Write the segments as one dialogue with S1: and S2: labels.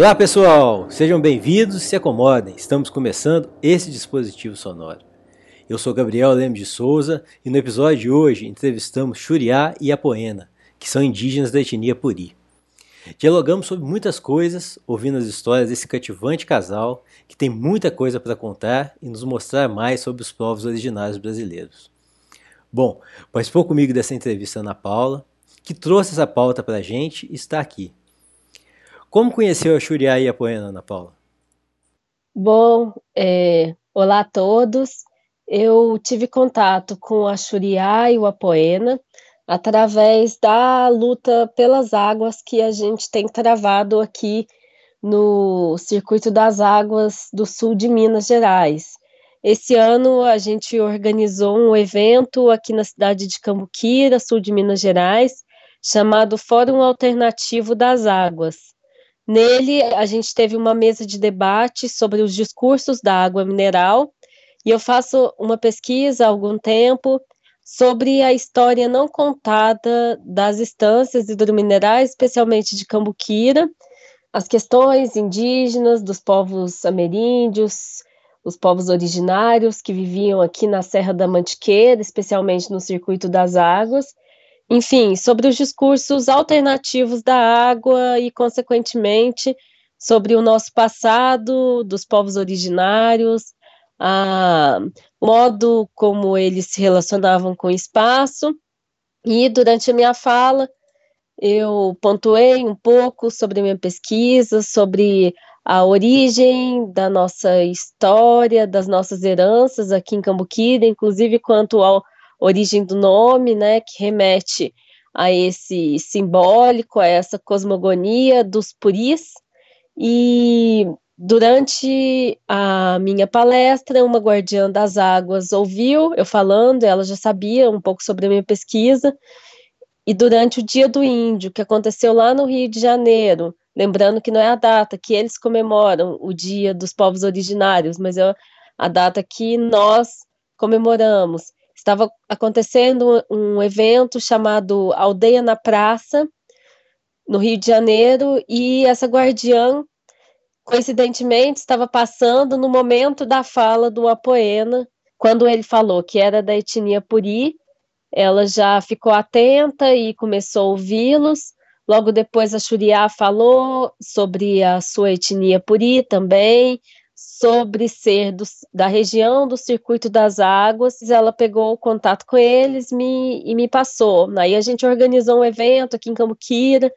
S1: Olá pessoal, sejam bem-vindos se acomodem. Estamos começando esse dispositivo sonoro. Eu sou Gabriel Lemos de Souza e no episódio de hoje entrevistamos Xuriá e Apoena, que são indígenas da etnia Puri. Dialogamos sobre muitas coisas, ouvindo as histórias desse cativante casal que tem muita coisa para contar e nos mostrar mais sobre os povos originários brasileiros. Bom, participou comigo dessa entrevista Ana Paula, que trouxe essa pauta para a gente e está aqui. Como conheceu a Xuriá e a Poena, Ana Paula?
S2: Bom, é, olá a todos. Eu tive contato com a Xuriá e o Apoena através da luta pelas águas que a gente tem travado aqui no Circuito das Águas do Sul de Minas Gerais. Esse ano a gente organizou um evento aqui na cidade de Cambuquira, sul de Minas Gerais, chamado Fórum Alternativo das Águas. Nele, a gente teve uma mesa de debate sobre os discursos da água mineral, e eu faço uma pesquisa há algum tempo sobre a história não contada das instâncias hidrominerais, especialmente de Cambuquira, as questões indígenas dos povos ameríndios, os povos originários que viviam aqui na Serra da Mantiqueira, especialmente no Circuito das Águas, enfim, sobre os discursos alternativos da água e, consequentemente, sobre o nosso passado, dos povos originários, a, modo como eles se relacionavam com o espaço. E durante a minha fala, eu pontuei um pouco sobre a minha pesquisa, sobre a origem da nossa história, das nossas heranças aqui em Cambuquira, inclusive quanto ao origem do nome, né, que remete a esse simbólico, a essa cosmogonia dos puris. E durante a minha palestra, uma guardiã das águas ouviu eu falando, ela já sabia um pouco sobre a minha pesquisa. E durante o Dia do Índio, que aconteceu lá no Rio de Janeiro, lembrando que não é a data que eles comemoram o Dia dos Povos Originários, mas é a data que nós comemoramos estava acontecendo um evento chamado Aldeia na Praça, no Rio de Janeiro, e essa guardiã, coincidentemente, estava passando no momento da fala do Apoena, quando ele falou que era da etnia Puri, ela já ficou atenta e começou a ouvi-los. Logo depois, a Xuriá falou sobre a sua etnia Puri também, sobre ser do, da região do circuito das águas. Ela pegou o contato com eles me, e me passou. Aí a gente organizou um evento aqui em Cambuquira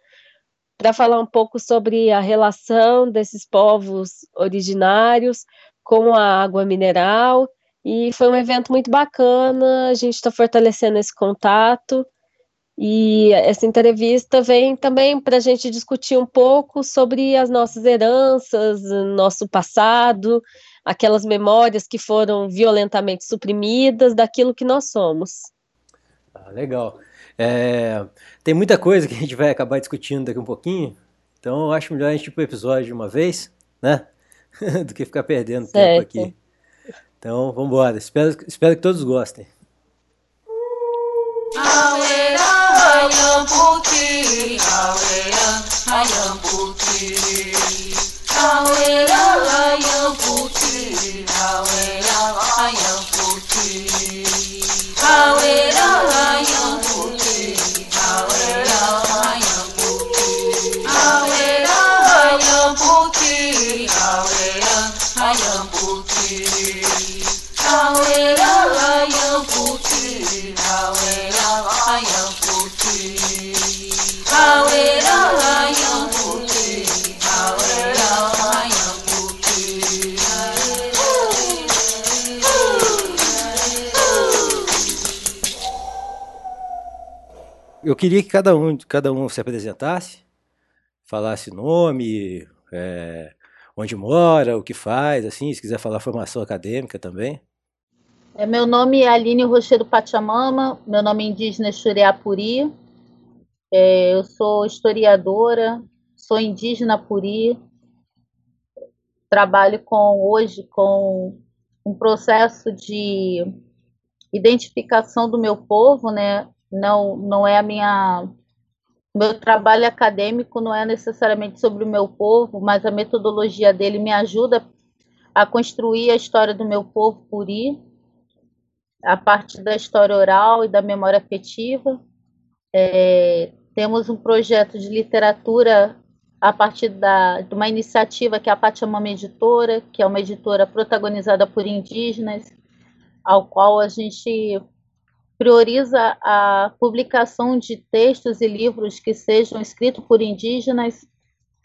S2: para falar um pouco sobre a relação desses povos originários com a água mineral. E foi um evento muito bacana, a gente está fortalecendo esse contato. E essa entrevista vem também para a gente discutir um pouco sobre as nossas heranças, nosso passado, aquelas memórias que foram violentamente suprimidas daquilo que nós somos.
S1: Ah, legal. É, tem muita coisa que a gente vai acabar discutindo daqui um pouquinho, então eu acho melhor a gente ir para o episódio de uma vez, né? Do que ficar perdendo certo. tempo aqui. Então, vamos embora. Espero, espero que todos gostem. 遥不去啊，为了爱永不去。啊，为了爱永不去，啊，为
S3: 了爱永不去。啊，为了爱永不去，啊，为了爱永不去。啊，为了爱永不去，啊，为了爱永不去。啊，为了爱永不去，啊，
S1: Eu queria que cada um, cada um se apresentasse, falasse nome, é, onde mora, o que faz, assim, se quiser falar formação acadêmica também.
S4: É, meu nome é Aline Rochedo Pachamama, meu nome é indígena é Xuriapuri, é, eu sou historiadora, sou indígena Puri, trabalho com hoje com um processo de identificação do meu povo, né? Não, não é a minha meu trabalho acadêmico não é necessariamente sobre o meu povo, mas a metodologia dele me ajuda a construir a história do meu povo puri, a partir da história oral e da memória afetiva. É, temos um projeto de literatura a partir da, de uma iniciativa que é a Pachamama Editora, que é uma editora protagonizada por indígenas, ao qual a gente prioriza a publicação de textos e livros que sejam escritos por indígenas,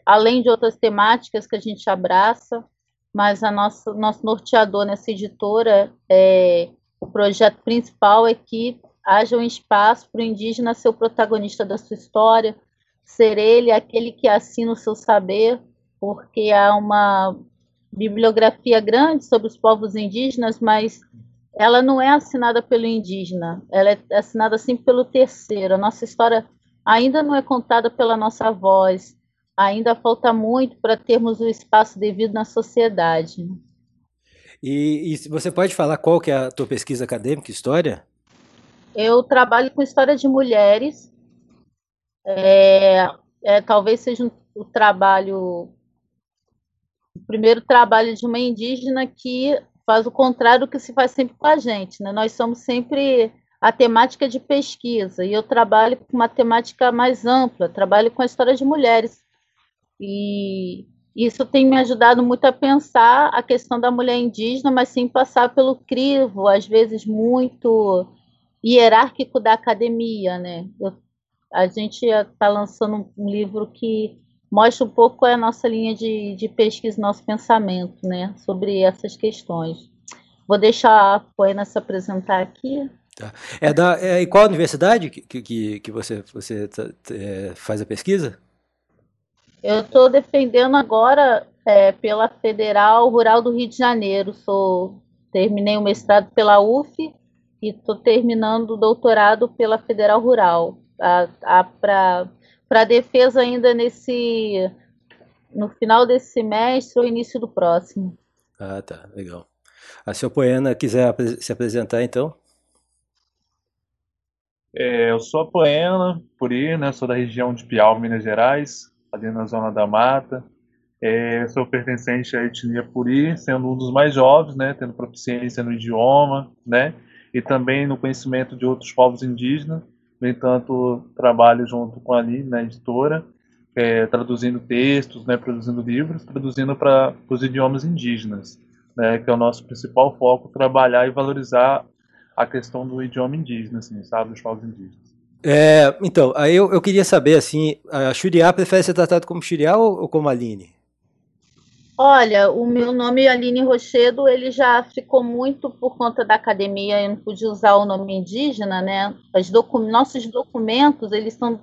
S4: além de outras temáticas que a gente abraça, mas a nossa nosso norteador nessa editora é o projeto principal é que haja um espaço para o indígena ser o protagonista da sua história, ser ele aquele que assina o seu saber, porque há uma bibliografia grande sobre os povos indígenas, mas ela não é assinada pelo indígena, ela é assinada sim pelo terceiro. A nossa história ainda não é contada pela nossa voz, ainda falta muito para termos o espaço devido na sociedade.
S1: E, e, você pode falar qual que é a tua pesquisa acadêmica, história?
S4: Eu trabalho com história de mulheres. É, é, talvez seja o trabalho, o primeiro trabalho de uma indígena que faz o contrário do que se faz sempre com a gente. Né? Nós somos sempre a temática de pesquisa e eu trabalho com uma temática mais ampla, trabalho com a história de mulheres. E isso tem me ajudado muito a pensar a questão da mulher indígena, mas sem passar pelo crivo, às vezes muito hierárquico da academia, né? Eu, a gente está lançando um livro que mostra um pouco a nossa linha de, de pesquisa, nosso pensamento, né, sobre essas questões. Vou deixar a Poena se apresentar aqui.
S1: Tá. É da, é, e qual universidade que, que, que você, você tá, é, faz a pesquisa?
S4: Eu estou defendendo agora é, pela Federal Rural do Rio de Janeiro. Sou, terminei o mestrado pela UF e estou terminando o doutorado pela Federal Rural. Para para defesa ainda nesse no final desse semestre ou início do próximo.
S1: Ah, tá, legal. A senhora Poena quiser se apresentar, então?
S5: É, eu sou a Poena Puri, né? Sou da região de Piau, Minas Gerais, ali na zona da mata. É, sou pertencente à etnia Puri, sendo um dos mais jovens, né? Tendo proficiência no idioma, né? E também no conhecimento de outros povos indígenas no entanto, trabalho junto com a Aline, na editora, é, traduzindo textos, né, produzindo livros, traduzindo para os idiomas indígenas, né, que é o nosso principal foco, trabalhar e valorizar a questão do idioma indígena, assim, sabe, dos povos indígenas.
S1: É, então, aí eu, eu, queria saber, assim, a Xuriá prefere ser tratado como Xuriá ou, ou como Aline?
S4: Olha, o meu nome Aline Rochedo, ele já ficou muito por conta da academia, eu não pude usar o nome indígena, né? Os docu nossos documentos, eles são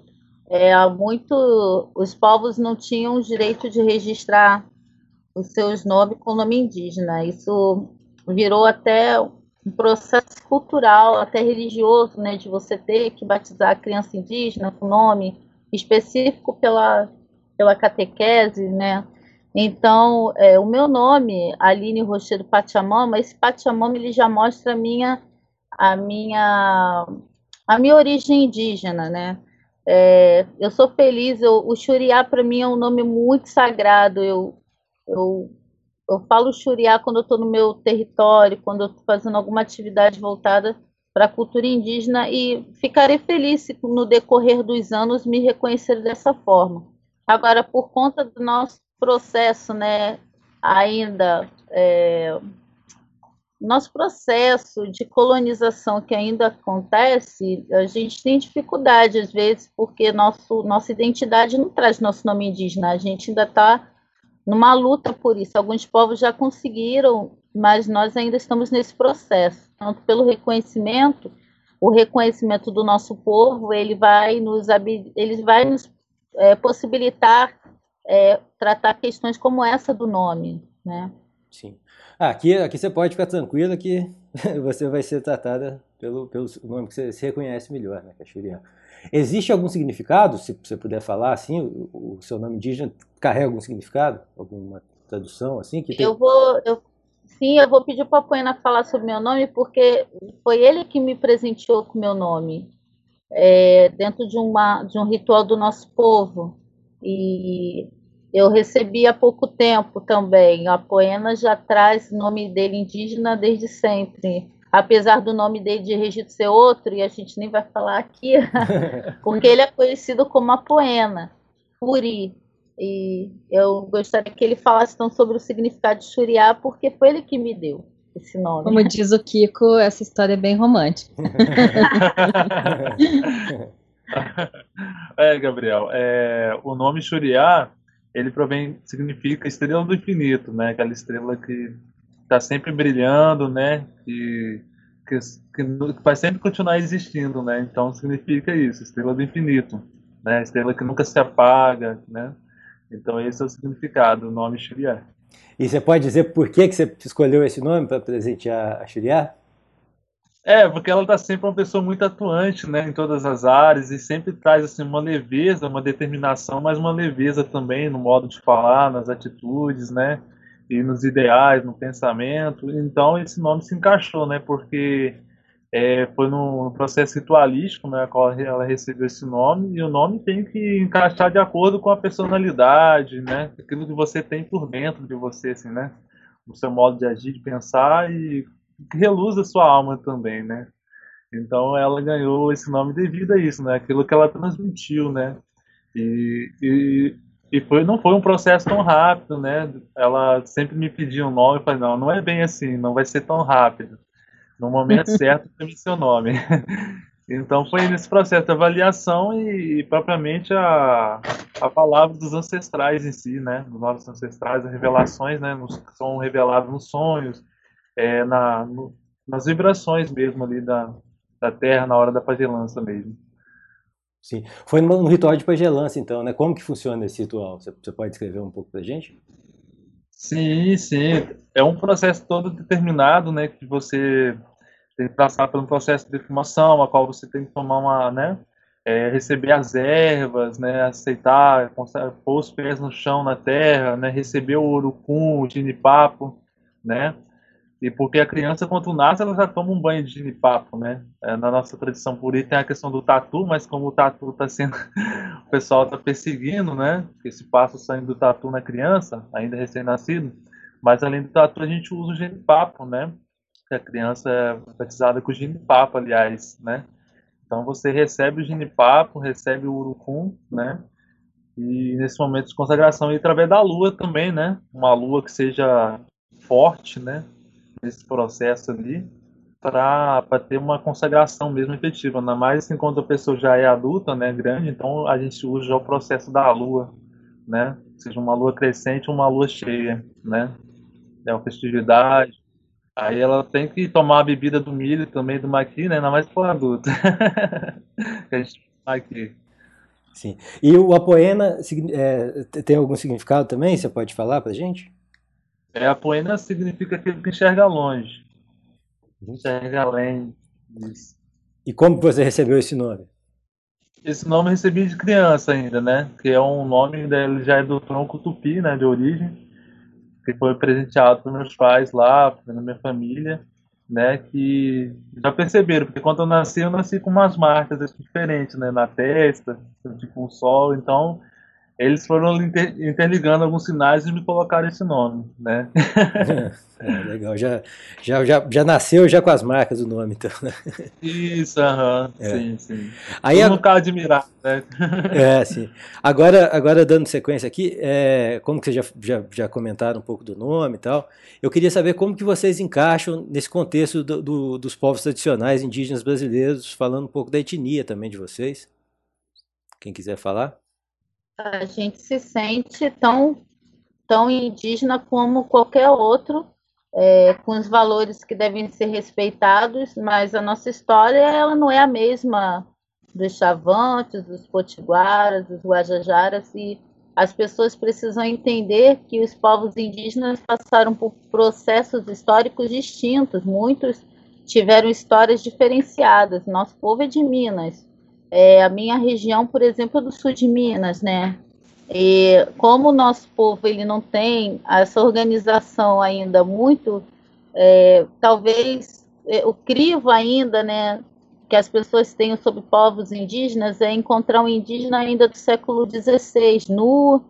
S4: é, muito... Os povos não tinham o direito de registrar os seus nomes com nome indígena. Isso virou até um processo cultural, até religioso, né? De você ter que batizar a criança indígena com nome específico pela, pela catequese, né? Então, é, o meu nome, Aline Rochedo Pachamama, esse Pachamama ele já mostra a minha, a minha, a minha origem indígena, né? É, eu sou feliz, eu, o Xuriá para mim é um nome muito sagrado. Eu, eu, eu falo Xuriá quando eu estou no meu território, quando eu estou fazendo alguma atividade voltada para a cultura indígena e ficarei feliz se no decorrer dos anos me reconhecer dessa forma. Agora, por conta do nosso processo, né, ainda é, nosso processo de colonização que ainda acontece, a gente tem dificuldade às vezes porque nosso, nossa identidade não traz nosso nome indígena, a gente ainda está numa luta por isso. Alguns povos já conseguiram, mas nós ainda estamos nesse processo. Tanto pelo reconhecimento, o reconhecimento do nosso povo, ele vai nos, ele vai nos é, possibilitar é, tratar questões como essa do nome, né?
S1: Sim. Ah, aqui, aqui você pode ficar tranquila que você vai ser tratada pelo, pelo nome que você se reconhece melhor, né, Caxurian. É Existe algum significado, se você puder falar assim, o, o, seu nome indígena carrega algum significado? Alguma tradução assim? Que
S4: tem... Eu vou, eu, sim, eu vou pedir para a Poena falar sobre meu nome, porque foi ele que me presenteou com meu nome. é, dentro de, uma, de um ritual do nosso povo. E eu recebi há pouco tempo também. A Poena já traz o nome dele indígena desde sempre. Apesar do nome dele de registro ser outro, e a gente nem vai falar aqui, porque ele é conhecido como a Poena, Puri. E eu gostaria que ele falasse então sobre o significado de Xuriá, porque foi ele que me deu esse nome.
S2: Como diz o Kiko, essa história é bem romântica.
S5: é, Gabriel, é, o nome Xuriá, ele provém, significa estrela do infinito, né? Aquela estrela que está sempre brilhando, né? Que, que, que, vai sempre continuar existindo, né? Então significa isso, estrela do infinito, né? Estrela que nunca se apaga, né? Então esse é o significado do nome Xuriá.
S1: E você pode dizer por que, que você escolheu esse nome para presentear a Xuriá?
S5: É, porque ela está sempre uma pessoa muito atuante, né, em todas as áreas e sempre traz assim uma leveza, uma determinação, mas uma leveza também no modo de falar, nas atitudes, né, e nos ideais, no pensamento. Então esse nome se encaixou, né, porque é, foi no, processo ritualístico, né, qual ela recebeu esse nome, e o nome tem que encaixar de acordo com a personalidade, né, aquilo que você tem por dentro de você, assim, né, o seu modo de agir, de pensar e reluz a sua alma também, né. Então ela ganhou esse nome devido a isso, né, aquilo que ela transmitiu, né, e, e, e foi, não foi um processo tão rápido, né, ela sempre me pedia um nome, eu falei, não, não é bem assim, não vai ser tão rápido no momento certo teve seu nome. Então foi nesse processo de avaliação e, e, propriamente a, a palavra dos ancestrais em si, né? Dos nossos ancestrais, as revelações, né? Nos, são reveladas nos sonhos, é, na, no, nas vibrações mesmo ali da, da Terra na hora da pagelança mesmo.
S1: Sim. Foi no ritual de pagelança, então, né? Como que funciona esse ritual? Você, você pode escrever um pouco pra gente?
S5: Sim, sim. É um processo todo determinado, né? Que você tem que passar por um processo de defumação, a qual você tem que tomar uma, né? É, receber as ervas, né? Aceitar, pôr os pés no chão, na terra, né? Receber o urucum, o ginipapo, né? E porque a criança, quando nasce, ela já toma um banho de ginipapo, né? É, na nossa tradição puri tem a questão do tatu, mas como o tatu está sendo... o pessoal está perseguindo, né? Esse passo saindo do tatu na criança, ainda recém-nascido. Mas além do tatu, a gente usa o genipapo, né? Que a criança é batizada com o genipapo, aliás, né? Então você recebe o genipapo, recebe o urucum, né? E nesse momento de consagração, e através da lua também, né? Uma lua que seja forte, né? Nesse processo ali para ter uma consagração mesmo efetiva, ainda mais enquanto a pessoa já é adulta, né, grande, então a gente usa o processo da lua, né, seja uma lua crescente uma lua cheia, né, é uma festividade, aí ela tem que tomar a bebida do milho também do maqui, né, ainda mais para adulto, que a gente.
S1: Sim, e o apoena é, tem algum significado também, você pode falar para gente?
S5: É, a poena significa aquele que enxerga longe. Enxerga além disso.
S1: E como você recebeu esse nome?
S5: Esse nome eu recebi de criança ainda, né? Que é um nome, ele já é do tronco tupi, né? De origem. Que foi presenteado pelos meus pais lá, na minha família, né? Que já perceberam, porque quando eu nasci, eu nasci com umas marcas diferentes, né? Na testa, tipo um sol. Então, eles foram interligando alguns sinais e me colocaram esse nome, né?
S1: É, legal, já, já, já, já nasceu já com as marcas do nome, então. Né?
S5: Isso, aham, é. sim, sim. Aí Todo a... admirar, né?
S1: É, sim. Agora, agora dando sequência aqui, é, como que vocês já, já, já comentaram um pouco do nome e tal, eu queria saber como que vocês encaixam nesse contexto do, do, dos povos tradicionais indígenas brasileiros, falando um pouco da etnia também de vocês. Quem quiser falar?
S4: A gente se sente tão, tão indígena como qualquer outro, é, com os valores que devem ser respeitados, mas a nossa história ela não é a mesma dos chavantes, dos potiguaras, dos guajajaras, e as pessoas precisam entender que os povos indígenas passaram por processos históricos distintos, muitos tiveram histórias diferenciadas. Nosso povo é de Minas, é, a minha região, por exemplo, é do sul de Minas, né? E como o nosso povo ele não tem essa organização ainda muito, é, talvez é, o crivo ainda, né, que as pessoas têm sobre povos indígenas é encontrar um indígena ainda do século XVI, nu,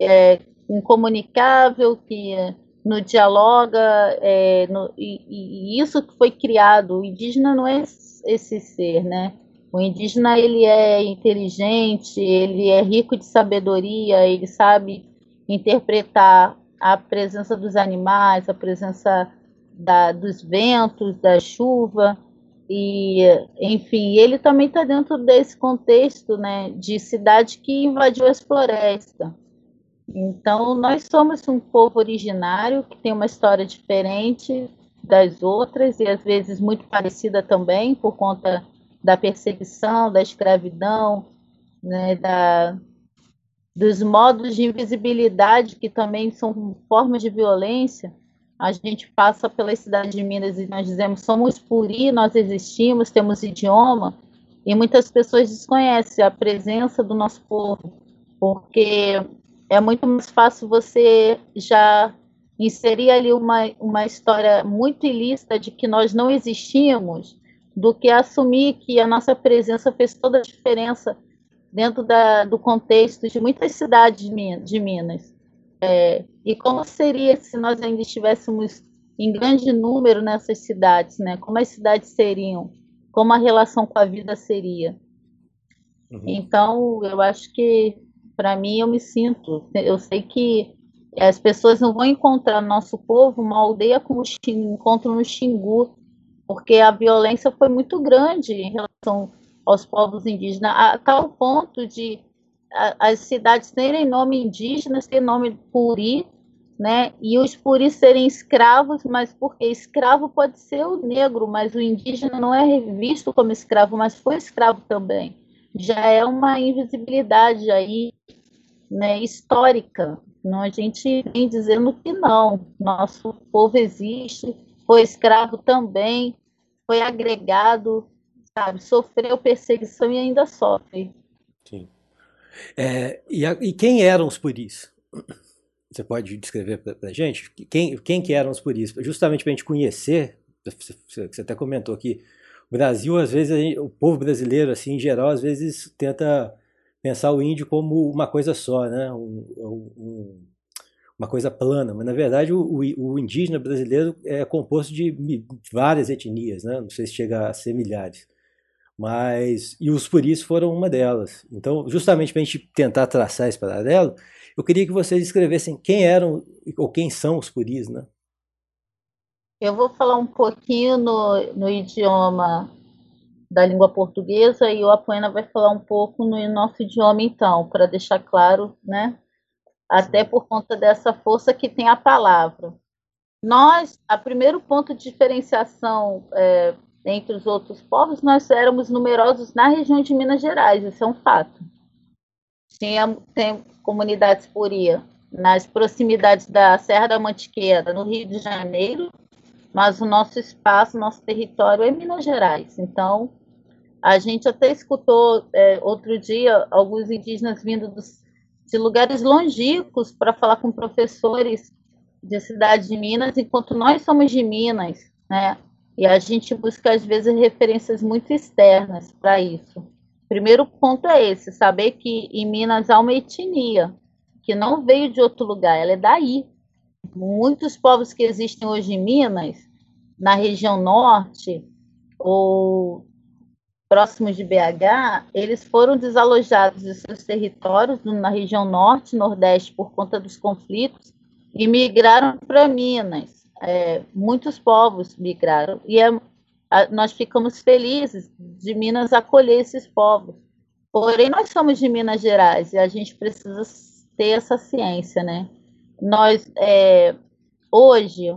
S4: é, incomunicável, que no dialoga, é, no, e, e, isso que foi criado. O indígena não é esse ser, né? O indígena ele é inteligente, ele é rico de sabedoria, ele sabe interpretar a presença dos animais, a presença da, dos ventos, da chuva e, enfim, ele também está dentro desse contexto, né, de cidade que invadiu as florestas. Então, nós somos um povo originário que tem uma história diferente das outras e às vezes muito parecida também por conta da perseguição, da escravidão, né, da, dos modos de invisibilidade que também são formas de violência. A gente passa pela cidade de Minas e nós dizemos somos puri, nós existimos, temos idioma, e muitas pessoas desconhecem a presença do nosso povo, porque é muito mais fácil você já inserir ali uma, uma história muito ilícita de que nós não existimos, do que assumir que a nossa presença fez toda a diferença dentro da, do contexto de muitas cidades de Minas. É, e como seria se nós ainda estivéssemos em grande número nessas cidades, né? Como as cidades seriam? Como a relação com a vida seria? Uhum. Então, eu acho que para mim eu me sinto, eu sei que as pessoas não vão encontrar no nosso povo uma aldeia como encontram no Xingu, porque a violência foi muito grande em relação aos povos indígenas, a tal ponto de as cidades terem nome indígena, ter nome puri, né? E os puris serem escravos, mas porque escravo pode ser o negro, mas o indígena não é visto como escravo, mas foi escravo também. Já é uma invisibilidade aí né, histórica. Não, a gente vem dizendo que não. Nosso povo existe, foi escravo também, foi agregado, sabe, sofreu perseguição e ainda sofre.
S1: Sim. É, e, a, e, quem eram os puris? Você pode descrever para a gente? Quem, quem que eram os puris? Justamente para a gente conhecer, você, até comentou aqui, o Brasil, às vezes, o povo brasileiro, assim, em geral, às vezes tenta pensar o índio como uma coisa só, né? Um, um, uma coisa plana, mas na verdade o, o, indígena brasileiro é composto de várias etnias, né? não sei se chega a ser milhares, mas e os puris foram uma delas. Então, justamente para a gente tentar traçar esse paralelo, eu queria que vocês escrevessem quem eram ou quem são os puris, né?
S4: Eu vou falar um pouquinho no, no idioma da língua portuguesa e o Apoena vai falar um pouco no nosso idioma, então, para deixar claro, né? Até por conta dessa força que tem a palavra. Nós, a primeiro ponto de diferenciação é, entre os outros povos, nós éramos numerosos na região de Minas Gerais, isso é um fato. Tinha tem comunidades puria nas proximidades da Serra da Mantiqueira, no Rio de Janeiro, mas o nosso espaço, nosso território é Minas Gerais. Então, a gente até escutou é, outro dia alguns indígenas vindo dos, de lugares longínquos para falar com professores de cidade de Minas, enquanto nós somos de Minas, né? E a gente busca, às vezes, referências muito externas para isso. Primeiro ponto é esse: saber que em Minas há uma etnia, que não veio de outro lugar, ela é daí. Muitos povos que existem hoje em Minas, na região norte, ou próximos de BH, eles foram desalojados de seus territórios na região norte e nordeste por conta dos conflitos e migraram para Minas. É, muitos povos migraram e é, a, nós ficamos felizes de Minas acolher esses povos. Porém, nós somos de Minas Gerais e a gente precisa ter essa ciência, né? Nós, é, hoje,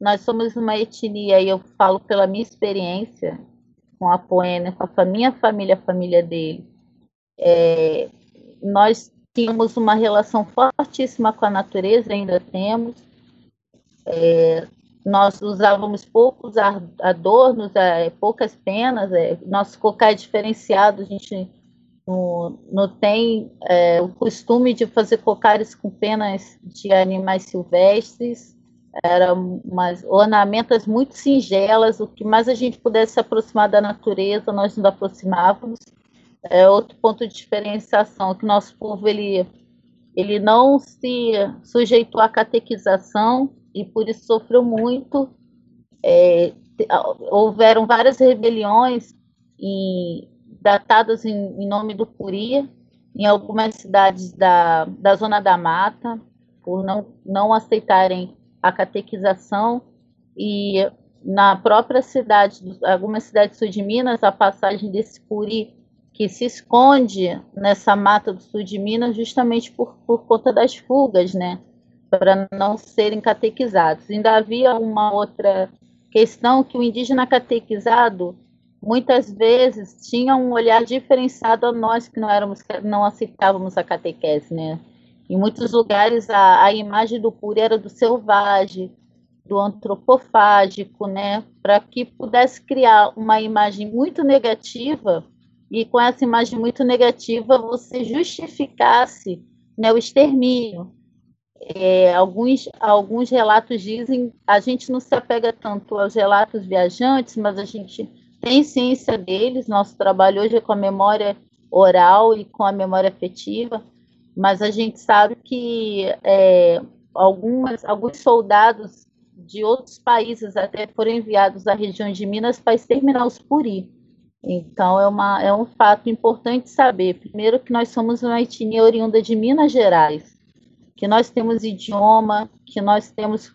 S4: nós somos uma etnia, e eu falo pela minha experiência, com a Poena, com a minha família, a família dele, é, nós tínhamos uma relação fortíssima com a natureza, ainda temos. É, nós usávamos poucos adornos, é, poucas penas, é, nosso cocá é diferenciado, a gente não, não tem é, o costume de fazer cocares com penas de animais silvestres, eram umas ornamentas muito singelas, o que mais a gente pudesse se aproximar da natureza, nós nos aproximávamos. É outro ponto de diferenciação, que nosso povo ele, ele não se sujeitou à catequização e por isso sofreu muito. É, houveram várias rebeliões datadas em, em nome do Puri, em algumas cidades da, da Zona da Mata, por não, não aceitarem a catequização e na própria cidade, algumas cidades sul de Minas, a passagem desse Puri que se esconde nessa mata do sul de Minas justamente por, por conta das fugas, né? Para não serem catequizados. Ainda havia uma outra questão que o indígena catequizado muitas vezes tinha um olhar diferenciado a nós que não éramos não aceitávamos a catequese, né? Em muitos lugares a, a imagem do puro era do selvagem, do antropofágico, né? Para que pudesse criar uma imagem muito negativa e com essa imagem muito negativa você justificasse né, o extermínio. É, alguns, alguns relatos dizem, a gente não se apega tanto aos relatos viajantes, mas a gente tem ciência deles, nosso trabalho hoje é com a memória oral e com a memória afetiva, mas a gente sabe que é, algumas, alguns soldados de outros países até foram enviados à região de Minas para exterminar os puri. Então é, uma, é um fato importante saber, primeiro que nós somos uma etnia oriunda de Minas Gerais, que nós temos idioma, que nós temos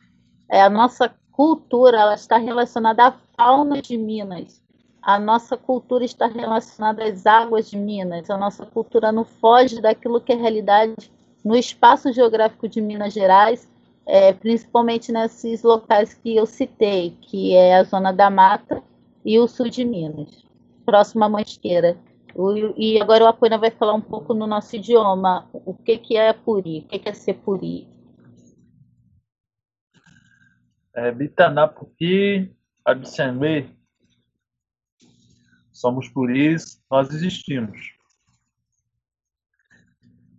S4: é, a nossa cultura, ela está relacionada à fauna de Minas a nossa cultura está relacionada às águas de Minas, a nossa cultura não foge daquilo que é realidade no espaço geográfico de Minas Gerais, é, principalmente nesses locais que eu citei, que é a Zona da Mata e o sul de Minas, próximo à Mantiqueira. E agora o Apoena vai falar um pouco no nosso idioma, o que, que é Puri, o que, que é ser Puri.
S5: É, Bitanapuki, Absangwe, Somos por isso, nós existimos.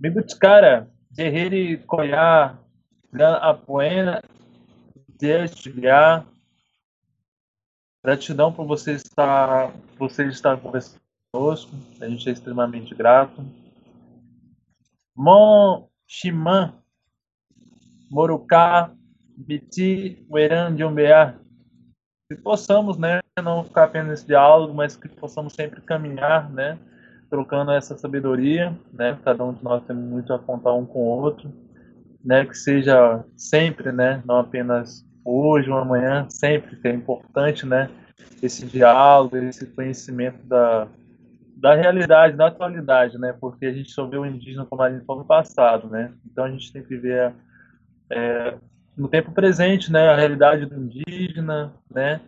S5: Bibutkara, Guerreiro Koyá, Apoena, Destilhar. Gratidão por você estar, você estar conversando conosco. A gente é extremamente grato. Mon Shiman, Moruká, Biti, Weran de Umbeá que possamos, né, não ficar apenas nesse diálogo, mas que possamos sempre caminhar, né, trocando essa sabedoria, né, cada um de nós tem muito a contar um com o outro, né, que seja sempre, né, não apenas hoje ou amanhã, sempre que é importante, né, esse diálogo, esse conhecimento da, da realidade, da atualidade, né, porque a gente só vê o indígena como a gente falou no passado, né, então a gente tem que ver é, no tempo presente, né, a realidade do indígena, né,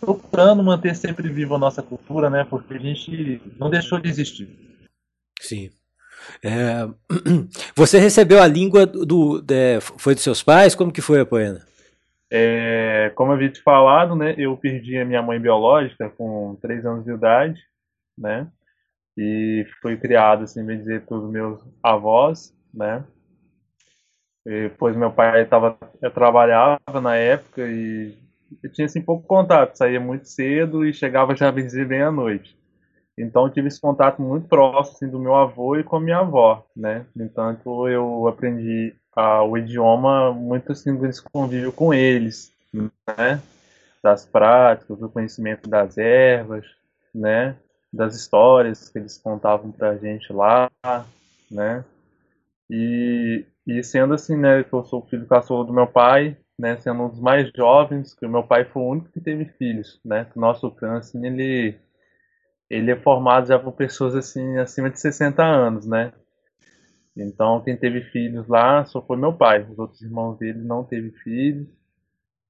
S5: procurando manter sempre viva a nossa cultura, né, porque a gente não deixou de existir.
S1: Sim. É, você recebeu a língua do, de, foi dos seus pais? Como que foi a poena?
S5: É, como eu havia te falado, né, eu perdi a minha mãe biológica com três anos de idade, né, e fui criado, assim, bem dizer, pelos meus avós, né, e, pois meu pai tava, eu trabalhava na época e eu tinha assim pouco contato, saía muito cedo e chegava já a bem à noite. Então tive esse contato muito próximo assim, do meu avô e com a minha avó, né? Entanto eu aprendi ah, o idioma muito assim nesse convívio com eles, né? Das práticas, do conhecimento das ervas, né? Das histórias que eles contavam pra gente lá, né? E e sendo assim, né, que eu sou filho caçula do meu pai, né, sendo um dos mais jovens, que meu pai foi o único que teve filhos, né, nosso clã, assim, ele, ele é formado já por pessoas, assim, acima de 60 anos, né. Então, quem teve filhos lá só foi meu pai, os outros irmãos dele não teve filhos.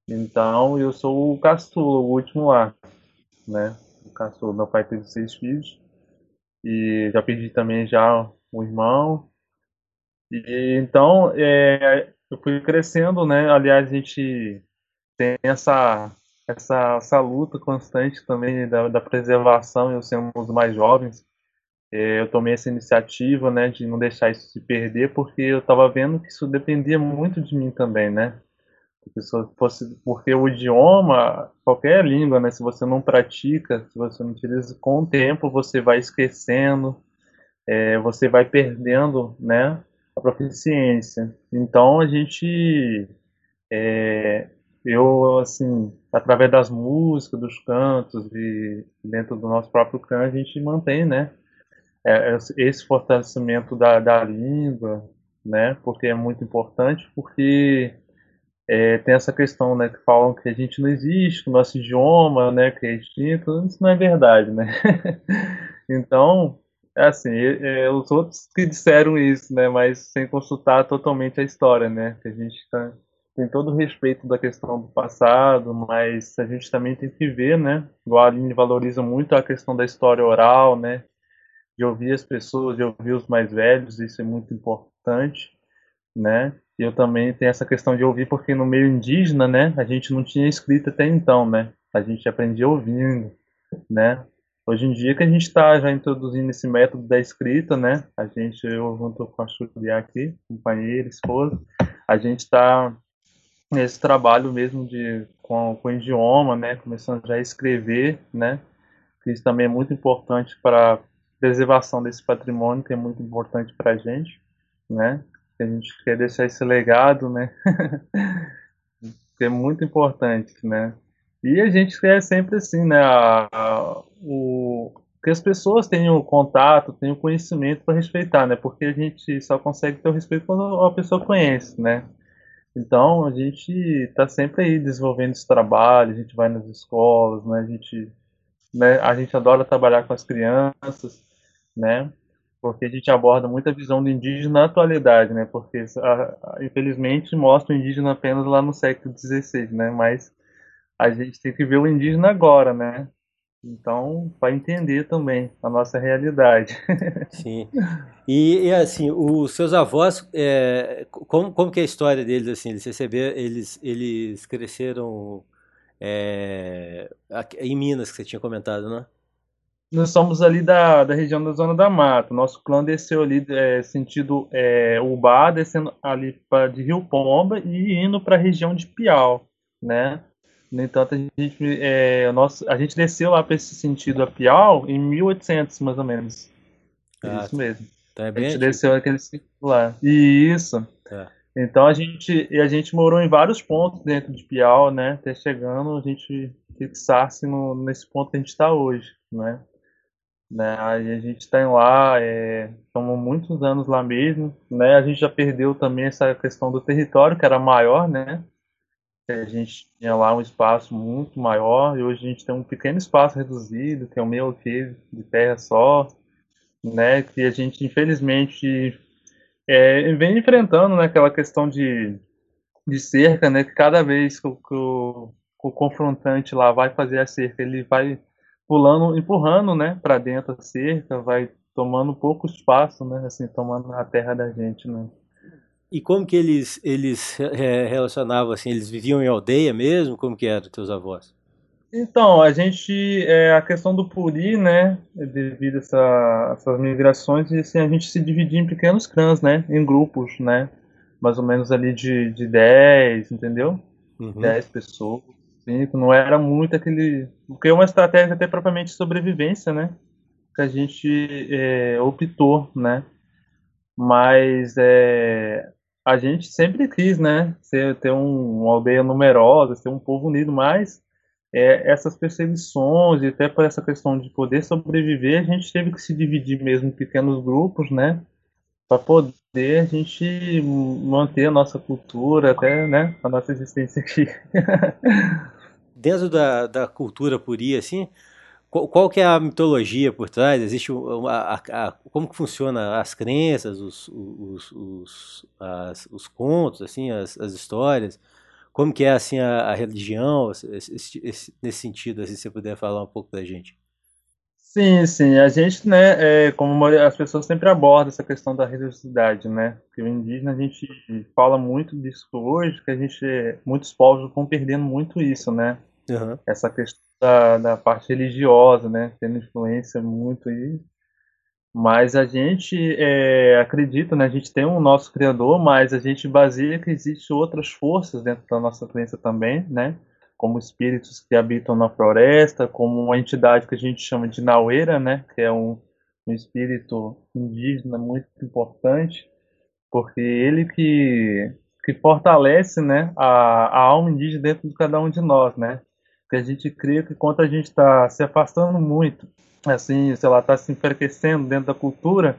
S5: Então, eu sou o caçula, o último lá, né, o caçula. Meu pai teve seis filhos e já perdi também já um irmão e, então, é, eu fui crescendo, né? Aliás, a gente tem essa, essa, essa luta constante também da, da preservação, eu sendo um dos mais jovens. É, eu tomei essa iniciativa, né, de não deixar isso se perder, porque eu estava vendo que isso dependia muito de mim também, né? porque o idioma, qualquer língua, né, se você não pratica, se você não utiliza, com o tempo você vai esquecendo, é, você vai perdendo, né, a proficiência. Então a gente, é, eu assim, através das músicas, dos cantos e dentro do nosso próprio canto, a gente mantém, né, é, esse fortalecimento da, da língua, né, porque é muito importante, porque é, tem essa questão, né, que falam que a gente não existe, que o nosso idioma, né, que é extinto, isso não é verdade, né? então, assim, é, os outros que disseram isso, né, mas sem consultar totalmente a história, né, que a gente tá, tem todo o respeito da questão do passado, mas a gente também tem que ver, né, o Aline valoriza muito a questão da história oral, né, de ouvir as pessoas, de ouvir os mais velhos, isso é muito importante, né, e eu também tenho essa questão de ouvir, porque no meio indígena, né, a gente não tinha escrita até então, né? A gente aprendia ouvindo, né? Hoje em dia que a gente está já introduzindo esse método da escrita, né? A gente, eu junto com a Julia aqui, companheira, esposa, a gente está nesse trabalho mesmo de com, com o idioma, né? Começando já a escrever, né? Isso também é muito importante para preservação desse patrimônio, que é muito importante para a gente, né? a gente quer deixar esse legado, né? é muito importante, né? E a gente quer sempre assim, né? A, a, o, que as pessoas tenham contato, tenham conhecimento para respeitar, né? Porque a gente só consegue ter o respeito quando a pessoa conhece, né? Então a gente está sempre aí desenvolvendo esse trabalho, a gente vai nas escolas, né? A gente, né? A gente adora trabalhar com as crianças, né? porque a gente aborda muita visão do indígena na atualidade, né? Porque infelizmente mostra o indígena apenas lá no século XVI, né? Mas a gente tem que ver o indígena agora, né? Então, para entender também a nossa realidade.
S1: Sim. E, e assim, os seus avós, é, como, como que é a história deles assim? Eles receberam, eles, eles cresceram é, em Minas que você tinha comentado, né?
S5: nós somos ali da, da região da Zona da Mata. Nosso clã desceu ali é, sentido é, Ubá, descendo ali pra, de Rio Pomba e indo para a região de Piau, né? No entanto, a gente, é, nosso, a gente desceu lá para esse sentido a Piau em 1800, mais ou menos. Ah, isso mesmo. Então é bem a gente antigo. desceu aquele ciclo lá. Isso. É. Então a gente, e a gente morou em vários pontos dentro de Piau, né? Até chegando a gente fixar-se nesse ponto que a gente está hoje, né? né? A gente está lá, é, estamos muitos anos lá mesmo, né? A gente já perdeu também essa questão do território, que era maior, né? A gente tinha lá um espaço muito maior e hoje a gente tem um pequeno espaço reduzido, que é o meu aqui, de terra só, né? Que a gente, infelizmente, é, vem enfrentando né, aquela questão de, de cerca, né? Que cada vez que o, que o, que o confrontante lá vai fazer a cerca, ele vai pulando, empurrando, né, para dentro a cerca, vai tomando pouco espaço, né, assim, tomando a terra da gente, né.
S1: E como que eles eles é, relacionavam assim? Eles viviam em aldeia mesmo? Como que eram teus avós?
S5: Então, a gente, é, a questão do Puri, né, devido a essa, essas migrações, assim, a gente se dividia em pequenos clãs, né, em grupos, né, mais ou menos ali de, de 10, entendeu? Uhum. 10 pessoas não era muito aquele. Porque é uma estratégia até propriamente de sobrevivência, né? Que a gente é, optou, né? Mas é, a gente sempre quis, né? Ser, ter um, uma aldeia numerosa, ter um povo unido, mas é, essas perseguições e até por essa questão de poder sobreviver, a gente teve que se dividir mesmo em pequenos grupos, né? Para poder a gente manter a nossa cultura, até né, a nossa existência aqui.
S1: dentro da, da cultura puri, assim, qual, qual, que é a mitologia por trás? Existe a, a, a, como que funciona as crenças, os, os, os, as, os contos, assim, as, as histórias? Como que é assim a, religião esse, esse, nesse sentido, assim, se você puder falar um pouco da gente?
S5: Sim, sim. A gente, né, é, como as pessoas sempre abordam essa questão da religiosidade, né? Porque o indígena a gente fala muito disso hoje, que a gente, muitos povos estão perdendo muito isso, né? Uhum. Essa questão da, da, parte religiosa, né? Tendo influência muito aí. Mas a gente é, acredita, né? A gente tem um nosso criador, mas a gente baseia que existem outras forças dentro da nossa crença também, né? Como espíritos que habitam na floresta, como uma entidade que a gente chama de Naueira, né? Que é um, um espírito indígena muito importante, porque ele que, que fortalece, né? A, a alma indígena dentro de cada um de nós, né? Porque a gente crê que quando a gente está se afastando muito assim, sei lá, tá se enfraquecendo dentro da cultura,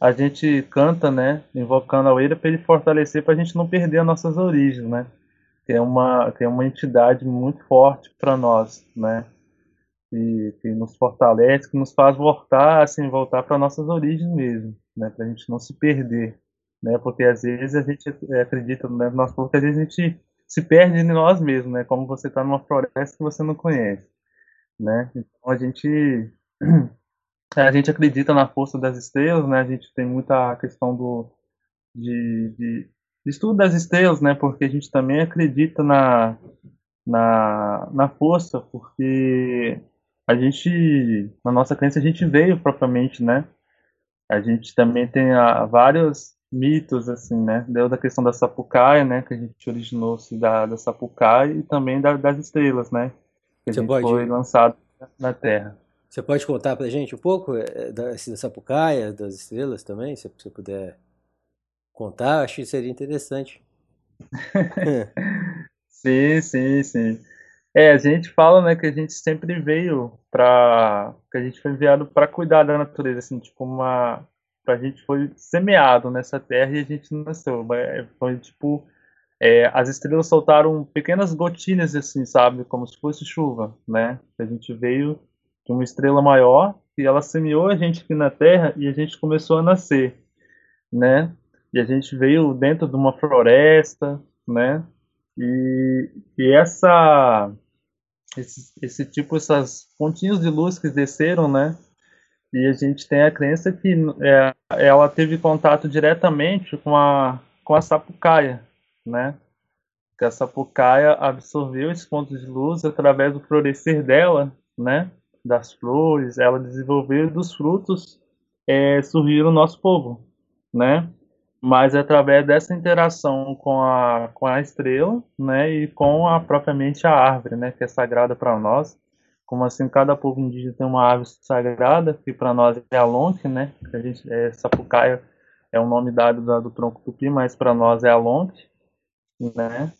S5: a gente canta, né, invocando a Oeira para ele fortalecer, para a gente não perder as nossas origens, né? Que é uma, que é uma entidade muito forte para nós, né? Que, que nos fortalece, que nos faz voltar, assim, voltar para nossas origens mesmo, né? Para a gente não se perder, né? Porque às vezes a gente acredita no nosso povo que às vezes a gente se perde em nós mesmos, né? Como você está numa floresta que você não conhece, né? Então a gente a gente acredita na força das estrelas, né? A gente tem muita questão do de, de, de estudo das estrelas, né? Porque a gente também acredita na na, na força, porque a gente na nossa crença a gente veio propriamente, né? A gente também tem a, vários mitos assim, né? Deu da questão da Sapucaia, né? Que a gente originou-se da, da Sapucaia e também da, das estrelas, né? Que Você pode... foi lançado na Terra.
S1: Você pode contar para a gente um pouco eh, da, da Sapucaia, das estrelas também, se você puder contar, acho que seria interessante.
S5: sim, sim, sim. É, a gente fala, né, que a gente sempre veio para, que a gente foi enviado para cuidar da natureza, assim, tipo uma, a gente foi semeado nessa terra e a gente nasceu. Foi tipo, é, as estrelas soltaram pequenas gotinhas, assim, sabe, como se fosse chuva, né? A gente veio de uma estrela maior e ela semeou a gente aqui na Terra e a gente começou a nascer, né? E a gente veio dentro de uma floresta, né? E, e essa esse, esse tipo essas pontinhos de luz que desceram, né? E a gente tem a crença que é, ela teve contato diretamente com a com a sapucaia, né? Que a sapucaia absorveu esses pontos de luz através do florescer dela, né? das flores, ela desenvolveu dos frutos é, surgir o nosso povo, né? Mas é através dessa interação com a, com a estrela, né, e com a propriamente a árvore, né, que é sagrada para nós. Como assim, cada povo indígena tem uma árvore sagrada, que para nós é a lonque, né, a gente, é, sapucaia é o nome dado do, do tronco tupi, mas para nós é a lonque, né.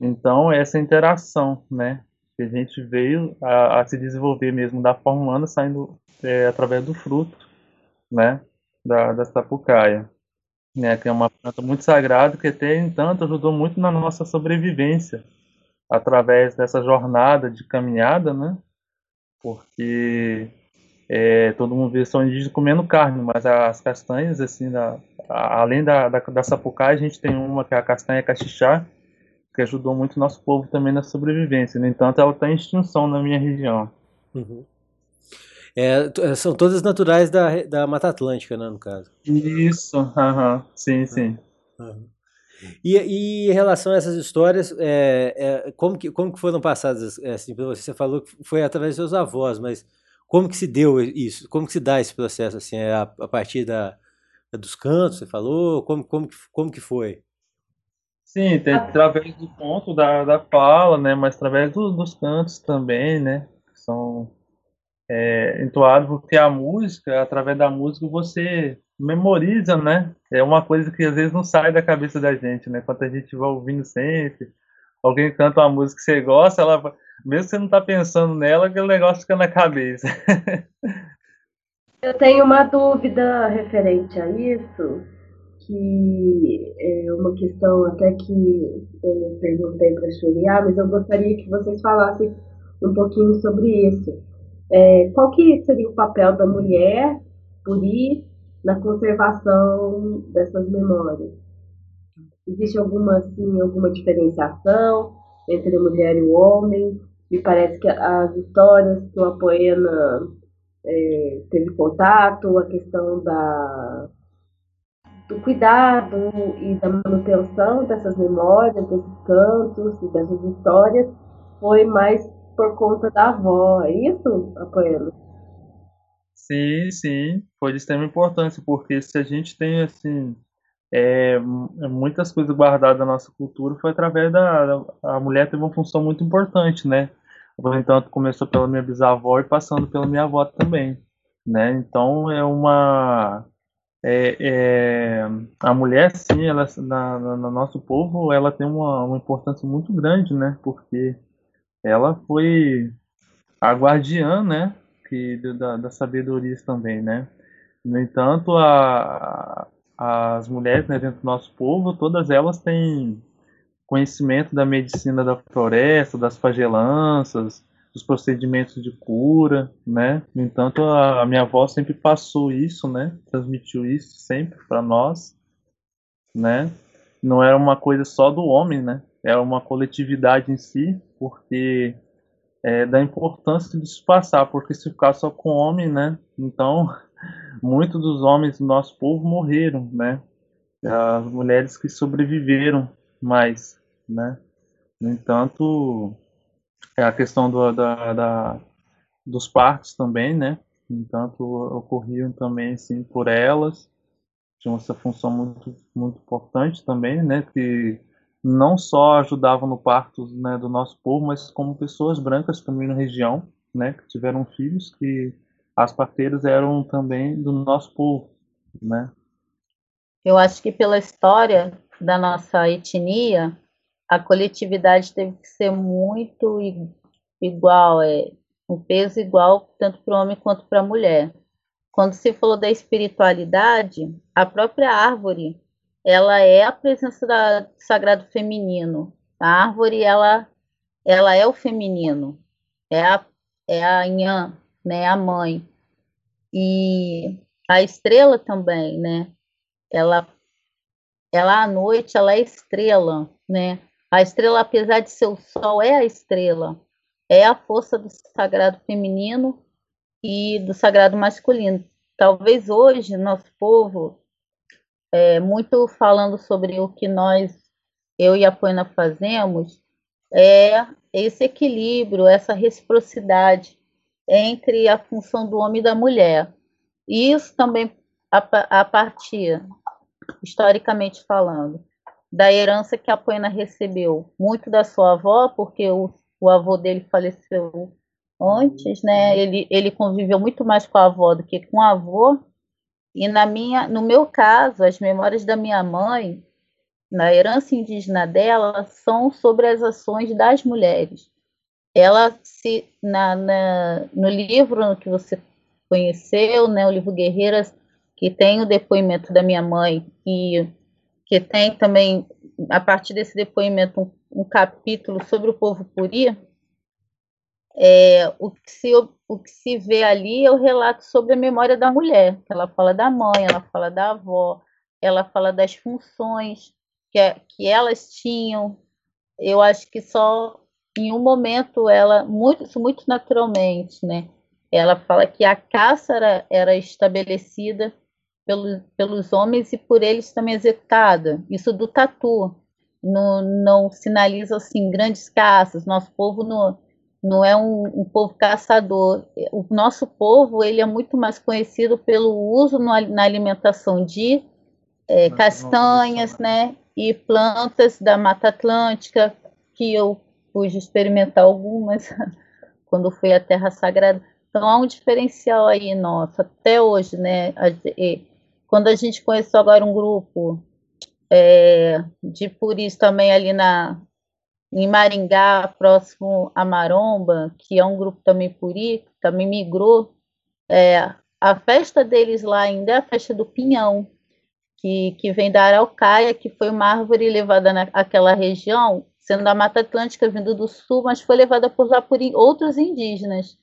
S5: Então, essa interação, né, que a gente veio a, a se desenvolver mesmo da forma humana, saindo é, através do fruto, né, da, da sapucaia, né, que é uma planta muito sagrada que até entanto ajudou muito na nossa sobrevivência através dessa jornada de caminhada, né, porque é, todo mundo vê são indígenas comendo carne, mas as castanhas, assim, da, além da, da, da sapucaia, a gente tem uma que é a castanha cachixá, que ajudou muito o nosso povo também na sobrevivência. No entanto, ela está em extinção na minha região.
S1: Uhum. É, é são todas naturais da, da Mata Atlântica, né, no caso.
S5: Isso, uhum. sim, sim.
S1: Uhum. E, e, em relação a essas histórias, é, é, como, que, como que foram passadas? É, assim, você falou que foi através dos seus avós, mas como que se deu isso? Como que se dá esse processo? Assim, é a, a partir da, dos cantos, você falou? Como, como, como que foi?
S5: Sim, tem, através do ponto da, da fala, né? Mas através do, dos cantos também, né? Que são é, entoados, porque a música, através da música, você memoriza, né? É uma coisa que às vezes não sai da cabeça da gente, né? Quando a gente vai ouvindo sempre, alguém canta uma música que você gosta, ela, mesmo que você não tá pensando nela, aquele negócio fica na cabeça.
S2: Eu tenho uma dúvida referente a isso que é uma questão até que eu perguntei para a Julia, mas eu gostaria que vocês falassem um pouquinho sobre isso. É, qual que seria o papel da mulher, Puri, na conservação dessas memórias? Existe alguma, assim, alguma diferenciação entre a mulher e o homem? Me parece que as histórias que o Apoena é, teve contato, a questão da do cuidado e da manutenção dessas memórias, desses cantos e dessas histórias foi mais por conta da avó, é isso, Apoelo?
S5: Sim, sim, foi de extrema importância, porque se a gente tem, assim, é, muitas coisas guardadas da nossa cultura, foi através da, da, A mulher teve uma função muito importante, né? No entanto, começou pela minha bisavó e passando pela minha avó também, né? Então, é uma... É, é, a mulher, sim, ela, na, na, no nosso povo, ela tem uma, uma importância muito grande, né? Porque ela foi a guardiã, né? Que, da, da sabedoria também, né? No entanto, a, as mulheres né, dentro do nosso povo, todas elas têm conhecimento da medicina da floresta, das pagelanças, dos procedimentos de cura, né? No entanto, a, a minha avó sempre passou isso, né? Transmitiu isso sempre para nós, né? Não era uma coisa só do homem, né? Era uma coletividade em si, porque é, da importância de se passar, porque se ficar só com homem, né? Então, muitos dos homens do nosso povo morreram, né? As mulheres que sobreviveram mais, né? No entanto, é a questão do, da, da, dos partos também, né? No entanto, ocorriam também, sim, por elas. Tinham essa função muito, muito importante também, né? Que não só ajudavam no parto né, do nosso povo, mas como pessoas brancas também na região, né? Que tiveram filhos que as parteiras eram também do nosso povo, né?
S4: Eu acho que pela história da nossa etnia, a coletividade teve que ser muito igual, é um peso igual tanto para o homem quanto para a mulher. Quando se falou da espiritualidade, a própria árvore, ela é a presença do sagrado feminino. A árvore, ela, ela é o feminino, é a, é a Inhã, né, a mãe. E a estrela também, né? Ela, ela à noite, ela é estrela, né? A estrela, apesar de ser o sol, é a estrela. É a força do sagrado feminino e do sagrado masculino. Talvez hoje, nosso povo, é, muito falando sobre o que nós, eu e a Poena fazemos, é esse equilíbrio, essa reciprocidade entre a função do homem e da mulher. Isso também a, a partir, historicamente falando, da herança que a Poena recebeu, muito da sua avó, porque o, o avô dele faleceu antes, né? Ele, ele conviveu muito mais com a avó do que com o avô. E na minha, no meu caso, as memórias da minha mãe, na herança indígena dela, são sobre as ações das mulheres. Ela se na, na, no livro que você conheceu, né, o livro Guerreiras, que tem o depoimento da minha mãe e que tem também a partir desse depoimento um, um capítulo sobre o povo puri, é, o, que se, o que se vê ali é o relato sobre a memória da mulher. Ela fala da mãe, ela fala da avó, ela fala das funções que, que elas tinham. Eu acho que só em um momento ela muito muito naturalmente, né? Ela fala que a caça era, era estabelecida pelo, pelos homens e por eles também executada. Isso do tatu não, não sinaliza assim grandes caças. Nosso povo não, não é um, um, povo caçador. O nosso povo ele é muito mais conhecido pelo uso no, na alimentação de é, castanhas, né, e plantas da Mata Atlântica que eu pude experimentar algumas quando fui à Terra Sagrada. Então há um diferencial aí nosso até hoje, né? Quando a gente conheceu agora um grupo é, de puris também ali na em Maringá, próximo a Maromba, que é um grupo também puri, também migrou. É, a festa deles lá ainda é a festa do pinhão, que, que vem da araucária, que foi uma árvore levada naquela região sendo da Mata Atlântica vindo do sul, mas foi levada por lá por outros indígenas,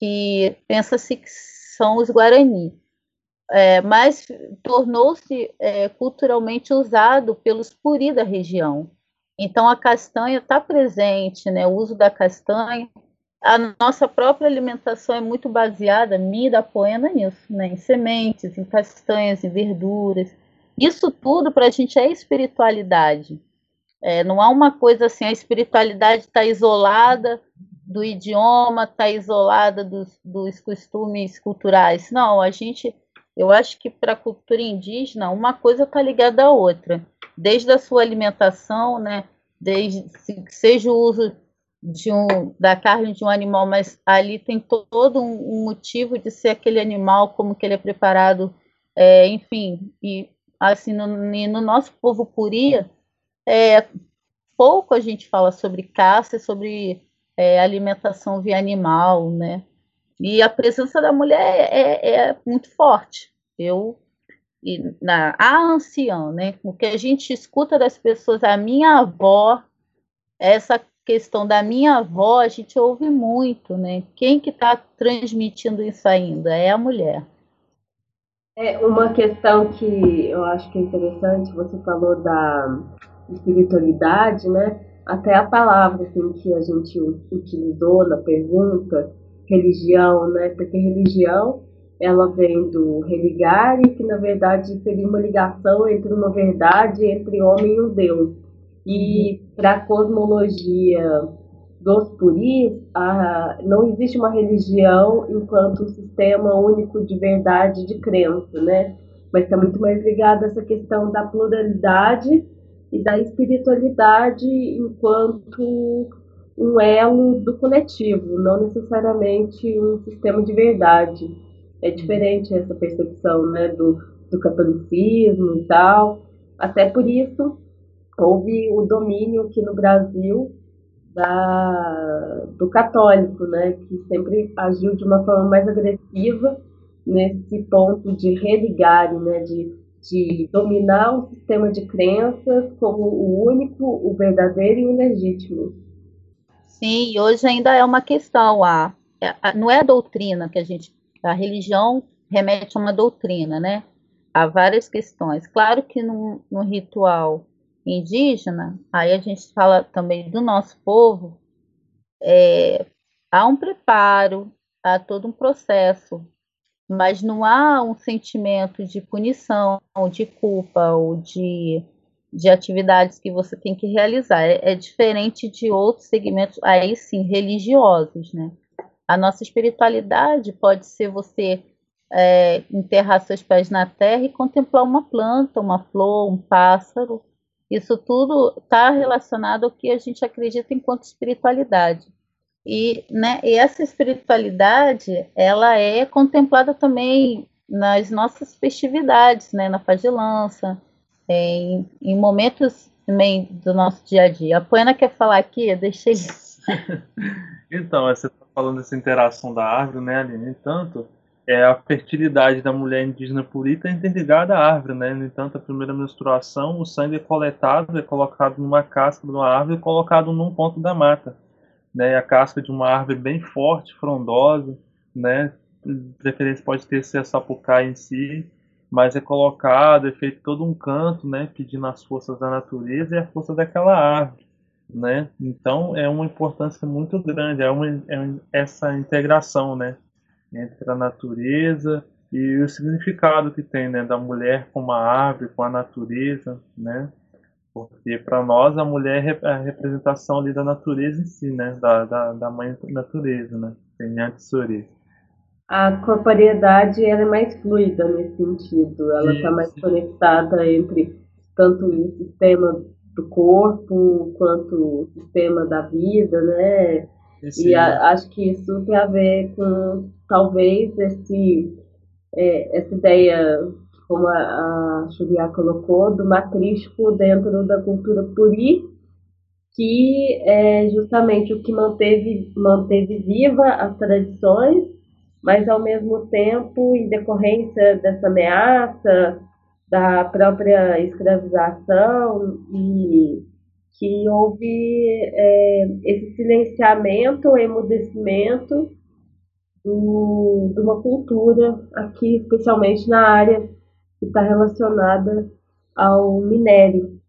S4: que pensa-se que são os Guarani. É, mas tornou-se é, culturalmente usado pelos puri da região. Então a castanha está presente, né, o uso da castanha. A nossa própria alimentação é muito baseada, minha da poena, nisso, né, em sementes, em castanhas, em verduras. Isso tudo para a gente é espiritualidade. É, não há uma coisa assim, a espiritualidade está isolada do idioma, está isolada dos, dos costumes culturais. Não, a gente, eu acho que para a cultura indígena, uma coisa está ligada à outra, desde a sua alimentação, né, desde seja o uso de um, da carne de um animal, mas ali tem todo um, motivo de ser aquele animal, como que ele é preparado, é, enfim, e assim no, no nosso povo puria, é, pouco a gente fala sobre caça, sobre é, alimentação via animal, né? E a presença da mulher é, é, é muito forte. Eu na a anciã, né? O que a gente escuta das pessoas, a minha avó, essa questão da minha avó, a gente ouve muito, né? Quem que está transmitindo isso ainda é a mulher.
S2: É uma questão que eu acho que é interessante. Você falou da espiritualidade, né? Até a palavra assim, que a gente utilizou na pergunta, religião, né? Porque religião ela vem do religare, que na verdade seria uma ligação entre uma verdade entre homem e um Deus. E para a cosmologia dos puris, a, não existe uma religião enquanto um sistema único de verdade de crença, né? Mas está muito mais ligado a essa questão da pluralidade e da espiritualidade enquanto um elo do coletivo, não necessariamente um sistema de verdade. É diferente essa percepção né, do, do catolicismo e tal. Até por isso, houve o domínio aqui no Brasil da, do católico, né, que sempre agiu de uma forma mais agressiva nesse ponto de religar, né, de de dominar o sistema de crenças como o único, o verdadeiro e o legítimo.
S4: Sim, hoje ainda é uma questão. A, a, não é a doutrina que a gente. A religião remete a uma doutrina, né? Há várias questões. Claro que no, no ritual indígena, aí a gente fala também do nosso povo, é, há um preparo, há todo um processo mas não há um sentimento de punição, de culpa ou de, de atividades que você tem que realizar. É, é diferente de outros segmentos, aí sim, religiosos, né? A nossa espiritualidade pode ser você é, enterrar seus pés na terra e contemplar uma planta, uma flor, um pássaro. Isso tudo está relacionado ao que a gente acredita enquanto espiritualidade. E, né, e essa espiritualidade, ela é contemplada também nas nossas festividades, né, na pagelança, em, em momentos também do nosso dia a dia. A Poena quer falar aqui? Eu deixei.
S5: então, está falando dessa interação da árvore, né, Aline? No entanto, é a fertilidade da mulher indígena purita interligada à árvore, né? No entanto, a primeira menstruação, o sangue é coletado, é colocado numa casca de uma árvore e colocado num ponto da mata né, a casca de uma árvore bem forte, frondosa, né, de preferência pode ter ser a sapucaia em si, mas é colocado, é feito todo um canto, né, pedindo as forças da natureza e a força daquela árvore, né, então é uma importância muito grande, é, uma, é essa integração, né, entre a natureza e o significado que tem, né, da mulher com a árvore, com a natureza, né, porque para nós a mulher é a representação ali da natureza em si, né? Da, da, da mãe natureza, né? A tesoureira.
S2: A corporeidade ela é mais fluida nesse sentido. Ela está mais conectada entre tanto o sistema do corpo quanto o sistema da vida, né? E a, acho que isso tem a ver com talvez esse, é, essa ideia como a, a Julia colocou, do matrístico dentro da cultura puri, que é justamente o que manteve, manteve viva as tradições, mas ao mesmo tempo, em decorrência dessa ameaça, da própria escravização e que houve é, esse silenciamento, emudecimento do, de uma cultura aqui, especialmente na área que está relacionada ao minério.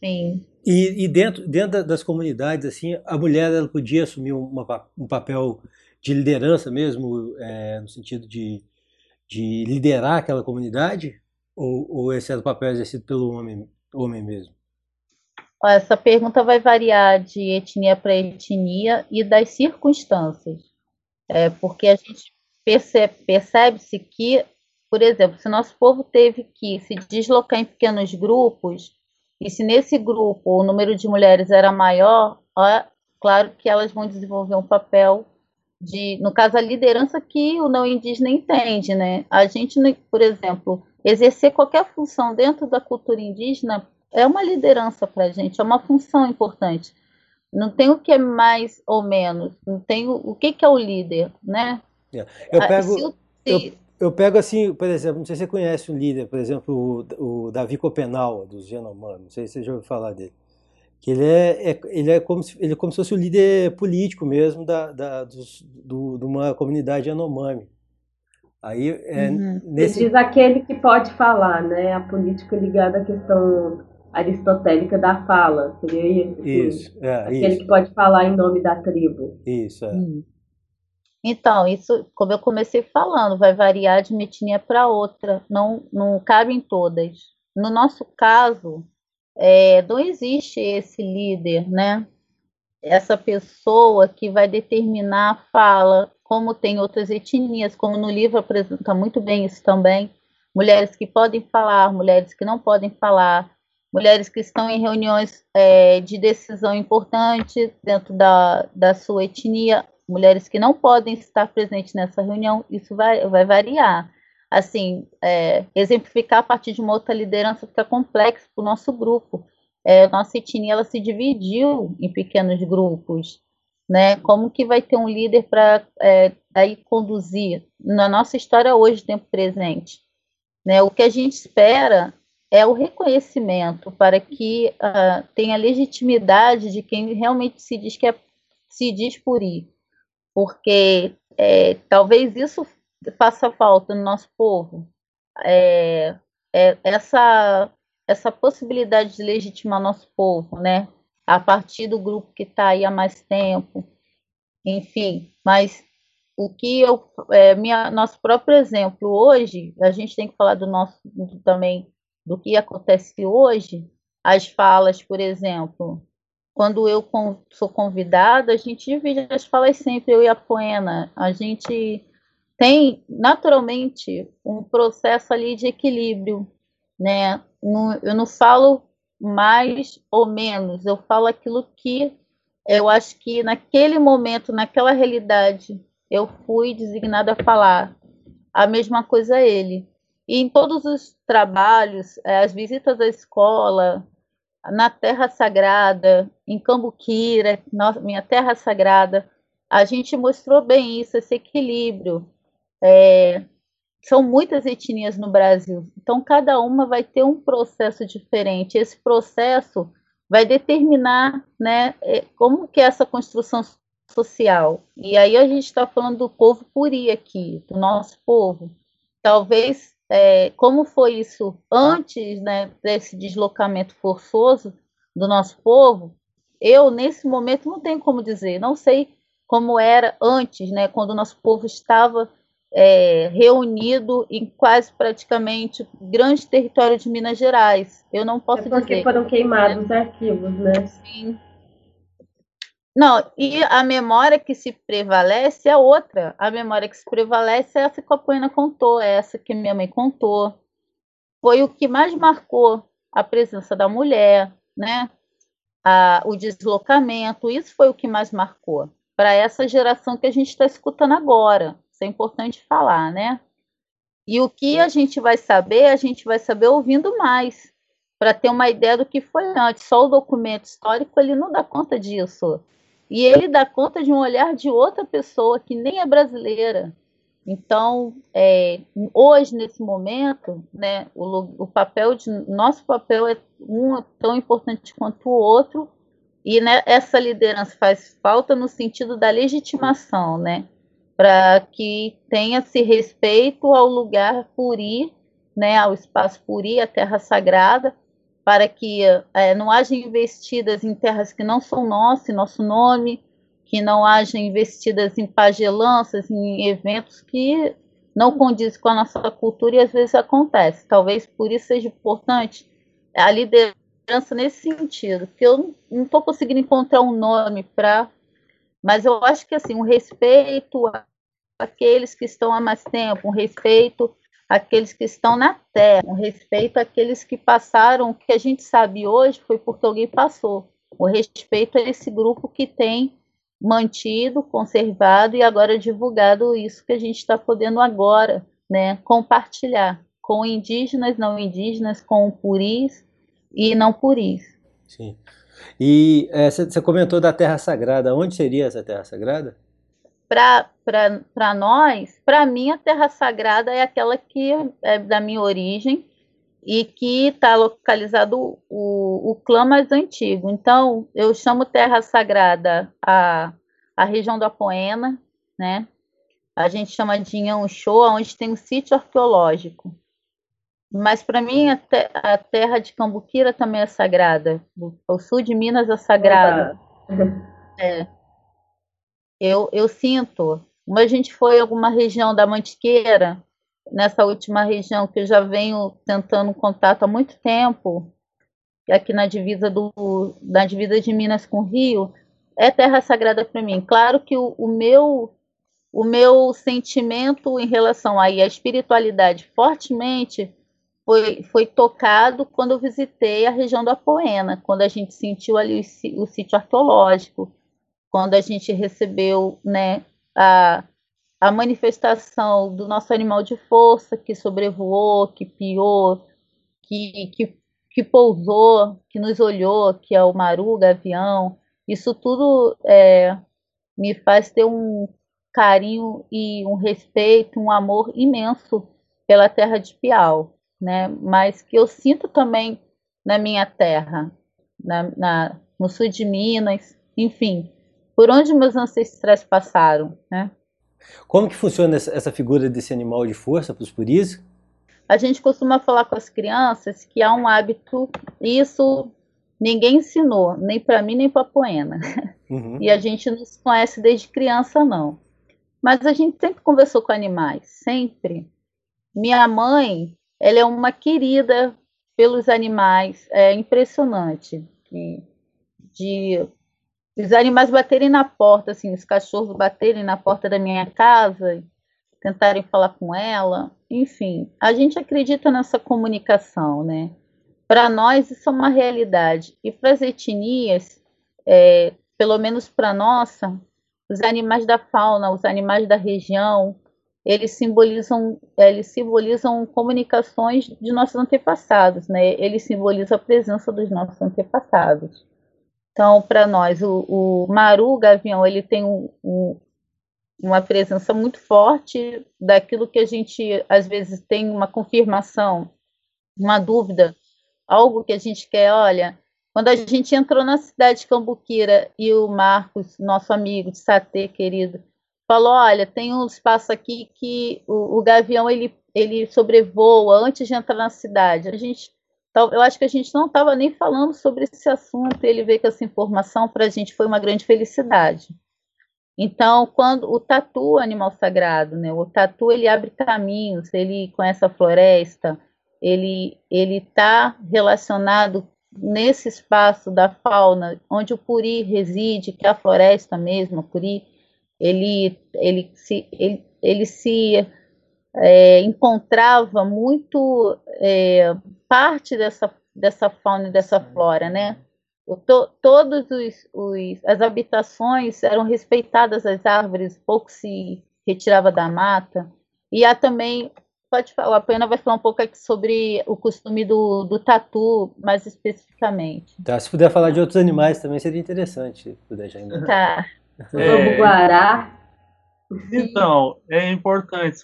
S4: Sim.
S1: E, e, dentro, dentro das comunidades, assim, a mulher ela podia assumir uma, um papel de liderança mesmo, é, no sentido de, de liderar aquela comunidade? Ou, ou esse era o papel exercido pelo homem, homem mesmo?
S4: Essa pergunta vai variar de etnia para etnia e das circunstâncias, é, porque a gente percebe, percebe-se que, por exemplo, se nosso povo teve que se deslocar em pequenos grupos, e se nesse grupo o número de mulheres era maior, é claro que elas vão desenvolver um papel de, no caso, a liderança que o não indígena entende, né? A gente, por exemplo, exercer qualquer função dentro da cultura indígena é uma liderança para a gente, é uma função importante. Não tem o que é mais ou menos, não tem o, o que, que é o líder, né?
S1: É. Eu ah, pego, se, eu, eu, pego assim, por exemplo, não sei se você conhece um líder, por exemplo, o, o Davi Copenal, dos Yanomami, não sei se você já ouviu falar dele que ele é, é, ele é como se ele é como se fosse o líder político mesmo da, da dos, do, de uma comunidade Yanomami.
S2: Aí é, uhum. nesse... diz aquele que pode falar, né? A política ligada à questão aristotélica da fala, seria isso?
S1: Isso, é,
S2: aquele
S1: isso.
S2: que pode falar em nome da tribo.
S1: Isso, é. Uhum.
S4: Então, isso, como eu comecei falando, vai variar de uma etnia para outra, não, não cabe em todas. No nosso caso, é, não existe esse líder, né? Essa pessoa que vai determinar a fala, como tem outras etnias, como no livro apresenta muito bem isso também. Mulheres que podem falar, mulheres que não podem falar, mulheres que estão em reuniões é, de decisão importante dentro da, da sua etnia, mulheres que não podem estar presentes nessa reunião, isso vai, vai variar assim, é, exemplificar a partir de uma outra liderança fica complexo para o nosso grupo. É, nossa etnia ela se dividiu em pequenos grupos, né? Como que vai ter um líder para é, aí conduzir na nossa história hoje, tempo presente, né? O que a gente espera é o reconhecimento para que uh, tenha legitimidade de quem realmente se diz que é, se diz por ir, porque é, talvez isso faça falta no nosso povo é, é essa, essa possibilidade de legitimar nosso povo, né? A partir do grupo que está aí há mais tempo, enfim. Mas o que eu, é, minha, nosso próprio exemplo hoje, a gente tem que falar do nosso também do que acontece hoje. As falas, por exemplo, quando eu sou convidada, a gente divide as falas sempre, eu e a Poena. A gente tem naturalmente um processo ali de equilíbrio, né? eu não falo mais ou menos, eu falo aquilo que eu acho que naquele momento, naquela realidade, eu fui designada a falar. A mesma coisa a ele. E em todos os trabalhos, é, as visitas à escola, na Terra Sagrada, em Cambuquira, minha Terra Sagrada, a gente mostrou bem isso, esse equilíbrio é, são muitas etnias no Brasil, então cada uma vai ter um processo diferente. Esse processo vai determinar, né, é, como que é essa construção social. E aí a gente está falando do povo puri aqui, do nosso povo. Talvez é, como foi isso antes, né, desse deslocamento forçoso do nosso povo, eu nesse momento não tenho como dizer, não sei como era antes, né, quando o nosso povo estava é, reunido em quase praticamente grande território de Minas Gerais. Eu não posso é
S2: porque
S4: dizer.
S2: foram queimados os arquivos, né?
S4: Sim. Não, e a memória que se prevalece é outra. A memória que se prevalece é essa que a Poena contou, é essa que minha mãe contou. Foi o que mais marcou a presença da mulher, né? A, o deslocamento, isso foi o que mais marcou para essa geração que a gente está escutando agora. Isso é importante falar, né? E o que a gente vai saber, a gente vai saber ouvindo mais, para ter uma ideia do que foi antes. Só o documento histórico ele não dá conta disso. E ele dá conta de um olhar de outra pessoa que nem é brasileira. Então, é, hoje, nesse momento, né, o, o, papel de nosso papel é um tão importante quanto o outro, e né, essa liderança faz falta no sentido da legitimação, né? Para que tenha-se respeito ao lugar puri, né, ao espaço puri, a terra sagrada, para que é, não haja investidas em terras que não são nossas, nosso nome, que não haja investidas em pagelanças, em eventos que não condizem com a nossa cultura e às vezes acontece. Talvez por isso seja importante a liderança nesse sentido, porque eu não estou conseguindo encontrar um nome para, mas eu acho que assim um respeito àqueles que estão há mais tempo, um respeito àqueles que estão na terra, um respeito àqueles que passaram, o que a gente sabe hoje foi porque alguém passou. O respeito a esse grupo que tem mantido, conservado e agora divulgado isso que a gente está podendo agora, né, compartilhar com indígenas, não indígenas, com puris e não puris.
S1: Sim. E você é, comentou da Terra Sagrada. Onde seria essa Terra Sagrada?
S4: Para nós, para mim, a Terra Sagrada é aquela que é da minha origem e que está localizado o, o clã mais antigo. Então, eu chamo Terra Sagrada a, a região do Apoena, né? A gente chama de Show, onde tem um sítio arqueológico. Mas para mim a, te a, terra de Cambuquira também é sagrada. O sul de Minas é sagrado. É. Eu, eu sinto. Como a gente foi em alguma região da Mantiqueira, nessa última região que eu já venho tentando contato há muito tempo, aqui na divisa do divisa de Minas com Rio, é terra sagrada para mim. Claro que o, o meu o meu sentimento em relação aí à espiritualidade fortemente foi, foi tocado quando eu visitei a região do Apoena, quando a gente sentiu ali o, o sítio arqueológico, quando a gente recebeu né, a, a manifestação do nosso animal de força que sobrevoou, que piou, que, que, que pousou, que nos olhou, que é o maru, gavião. Isso tudo é, me faz ter um carinho e um respeito, um amor imenso pela terra de Piau né? Mas que eu sinto também na minha terra, na, na, no sul de Minas, enfim, por onde meus ancestrais passaram, né?
S1: Como que funciona essa, figura desse animal de força para os puris?
S4: A gente costuma falar com as crianças que há um hábito, isso ninguém ensinou, nem para mim nem para a Poena. Uhum. E a gente não se conhece desde criança, não. Mas a gente sempre conversou com animais, sempre. Minha mãe, ela é uma querida pelos animais, é impressionante. De os animais baterem na porta, assim, os cachorros baterem na porta da minha casa, tentarem falar com ela, enfim, a gente acredita nessa comunicação, né? Para nós isso é uma realidade e para as etnias, é, pelo menos para nossa, os animais da fauna, os animais da região, eles simbolizam, eles simbolizam comunicações de nossos antepassados, né? Eles simbolizam a presença dos nossos antepassados. Então, para nós, o, o, Maru, o Gavião, ele tem um, um, uma presença muito forte daquilo que a gente, às vezes, tem uma confirmação, uma dúvida, algo que a gente quer, olha, quando a gente entrou na cidade de Cambuquira e o Marcos, nosso amigo de Satê, querido, falou, olha, tem um espaço aqui que o, o gavião ele, ele sobrevoa antes de entrar na cidade. A gente, eu acho que a gente não estava nem falando sobre esse assunto. Ele veio com essa informação para a gente foi uma grande felicidade. Então, quando o tatu, animal sagrado, né? O tatu ele abre caminhos, ele conhece a floresta, ele ele está relacionado nesse espaço da fauna onde o puri reside, que é a floresta mesmo, o puri ele, ele se, ele, ele se é, encontrava muito é, parte dessa, dessa fauna e dessa flora, né? To, todos os, os, as habitações eram respeitadas as árvores, pouco se retirava da mata. E há também, pode falar, a Pena vai falar um pouco aqui sobre o costume do, do tatu, mais especificamente.
S1: Tá, se puder falar de outros animais também seria interessante, se puder já ainda.
S4: Tá.
S2: É... Guará.
S5: Então, é importante,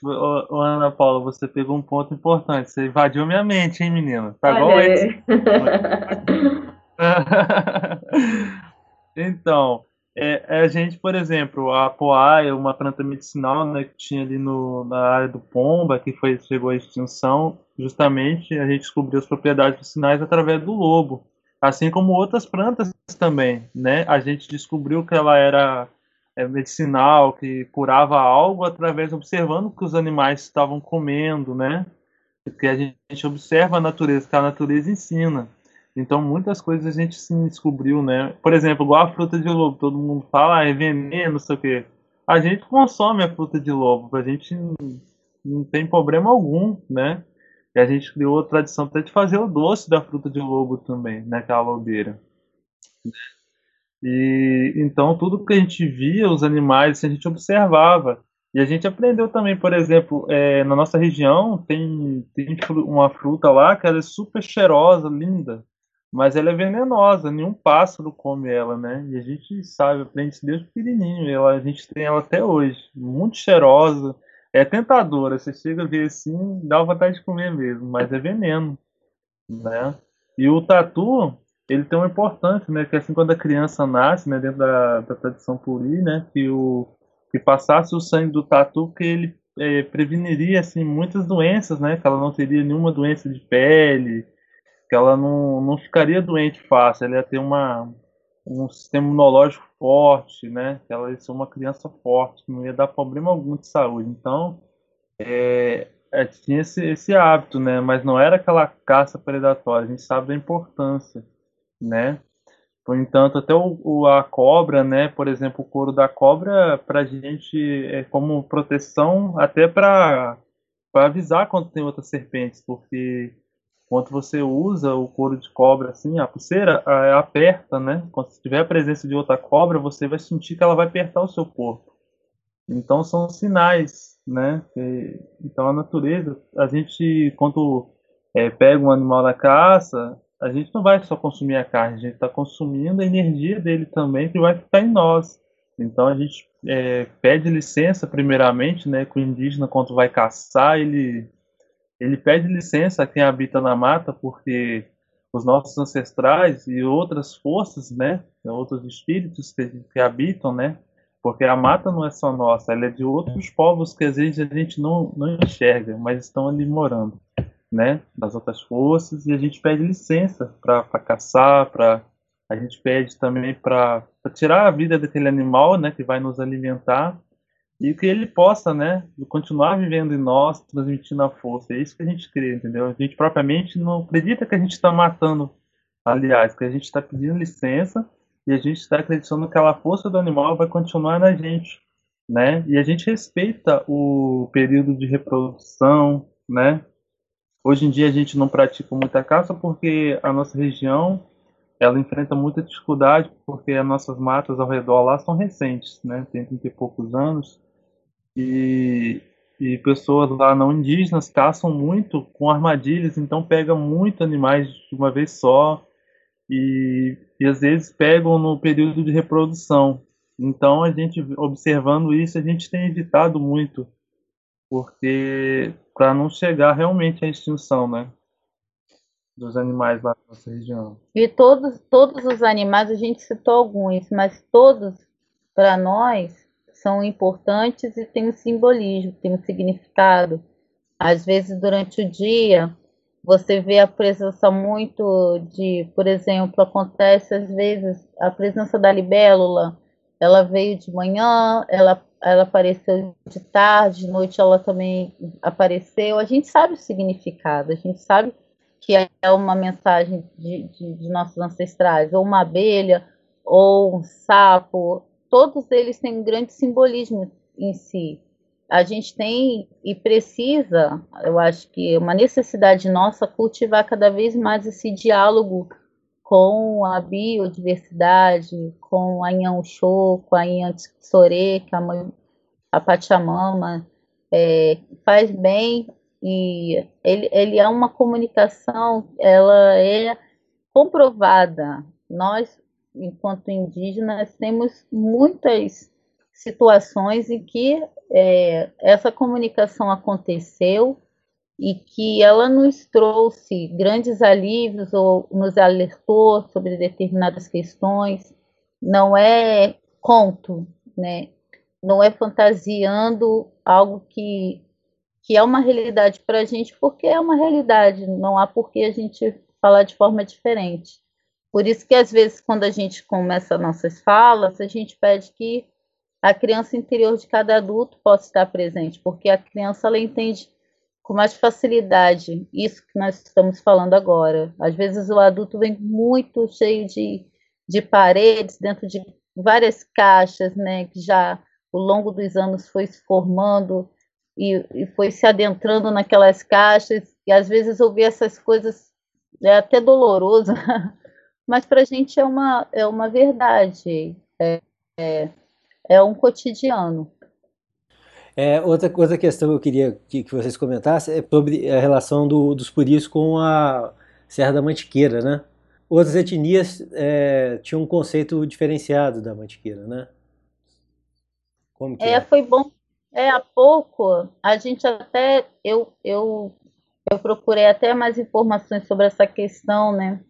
S5: Ana Paula, você pegou um ponto importante. Você invadiu minha mente, hein, menina? Tá igual esse. então, é, a gente, por exemplo, a poá é uma planta medicinal né, que tinha ali no, na área do Pomba, que foi, chegou à extinção. Justamente, a gente descobriu as propriedades medicinais através do lobo assim como outras plantas também, né? A gente descobriu que ela era é, medicinal, que curava algo através observando o que os animais estavam comendo, né? Porque a gente observa a natureza, que a natureza ensina. Então muitas coisas a gente se descobriu, né? Por exemplo, igual a fruta de lobo, todo mundo fala, ah, é veneno, não sei o quê. A gente consome a fruta de lobo, a gente não tem problema algum, né? E a gente criou a tradição até de fazer o doce da fruta de lobo também, né? lobeira. E então tudo que a gente via, os animais, a gente observava. E a gente aprendeu também, por exemplo, é, na nossa região tem, tem uma fruta lá que ela é super cheirosa, linda, mas ela é venenosa, nenhum pássaro come ela, né? E a gente sabe, aprende desde pequenininho, ela, a gente tem ela até hoje, muito cheirosa, é tentadora, você chega a ver assim, dá vontade de comer mesmo, mas é veneno, né? E o tatu, ele tem uma importância, né? Que assim quando a criança nasce, né, dentro da, da tradição puri, né, que o que passasse o sangue do tatu, que ele é, preveniria assim muitas doenças, né? Que ela não teria nenhuma doença de pele, que ela não, não ficaria doente fácil, ela ia ter uma, um sistema imunológico forte, né? Que ela ia ser uma criança forte, não ia dar problema algum de saúde. Então, é, é, tinha esse, esse hábito, né? Mas não era aquela caça predatória. A gente sabe da importância, né? No entanto, até o, o, a cobra, né? Por exemplo, o couro da cobra, para a gente é como proteção, até para avisar quando tem outras serpentes, porque quando você usa o couro de cobra, assim, a pulseira, aperta, né? Quando tiver a presença de outra cobra, você vai sentir que ela vai apertar o seu corpo. Então são sinais, né? Então a natureza, a gente quando é, pega um animal da caça, a gente não vai só consumir a carne, a gente está consumindo a energia dele também que vai ficar em nós. Então a gente é, pede licença primeiramente, né? Que o indígena quando vai caçar ele ele pede licença a quem habita na mata porque os nossos ancestrais e outras forças, né, outros espíritos que, que habitam, né, porque a mata não é só nossa, ela é de outros povos que às vezes a gente não, não enxerga, mas estão ali morando, né, das outras forças, e a gente pede licença para caçar, para a gente pede também para tirar a vida daquele animal, né, que vai nos alimentar, e que ele possa, né, continuar vivendo em nós, transmitindo a força. É isso que a gente crê, entendeu? A gente propriamente não acredita que a gente está matando, aliás, que a gente está pedindo licença e a gente está acreditando que aquela força do animal vai continuar na gente, né? E a gente respeita o período de reprodução, né? Hoje em dia a gente não pratica muita caça porque a nossa região ela enfrenta muita dificuldade porque as nossas matas ao redor lá são recentes, né? Tem 30 e poucos anos e, e pessoas lá não indígenas caçam muito com armadilhas, então pegam muito animais de uma vez só e, e às vezes pegam no período de reprodução. Então a gente observando isso, a gente tem evitado muito, porque para não chegar realmente à extinção, né? Dos animais lá na nossa região.
S4: E todos, todos os animais, a gente citou alguns, mas todos, para nós, são importantes e têm um simbolismo, têm um significado. Às vezes, durante o dia, você vê a presença muito de, por exemplo, acontece às vezes a presença da libélula, ela veio de manhã, ela, ela apareceu de tarde, de noite ela também apareceu. A gente sabe o significado, a gente sabe que é uma mensagem de, de, de nossos ancestrais, ou uma abelha, ou um sapo, todos eles têm um grande simbolismo em si. A gente tem e precisa, eu acho que é uma necessidade nossa cultivar cada vez mais esse diálogo com a biodiversidade, com a Inhanshu, com a Inhansore, com a, mãe, a Pachamama, é, faz bem e ele, ele é uma comunicação, ela é comprovada. Nós enquanto indígenas, temos muitas situações em que é, essa comunicação aconteceu e que ela nos trouxe grandes alívios ou nos alertou sobre determinadas questões. Não é conto, né? não é fantasiando algo que, que é uma realidade para a gente, porque é uma realidade, não há por que a gente falar de forma diferente. Por isso que às vezes quando a gente começa nossas falas, a gente pede que a criança interior de cada adulto possa estar presente, porque a criança ela entende com mais facilidade isso que nós estamos falando agora. Às vezes o adulto vem muito cheio de, de paredes, dentro de várias caixas, né, que já ao longo dos anos foi se formando e, e foi se adentrando naquelas caixas, e às vezes ouvir essas coisas é até doloroso, mas para a gente é uma, é uma verdade, é, é, é um cotidiano.
S1: É, outra, outra questão que eu queria que, que vocês comentassem é sobre a relação do, dos puris com a Serra da Mantiqueira, né? Outras etnias é, tinham um conceito diferenciado da Mantiqueira, né?
S4: Como que é, é? foi bom. É, há pouco, a gente até, eu, eu, eu procurei até mais informações sobre essa questão, né?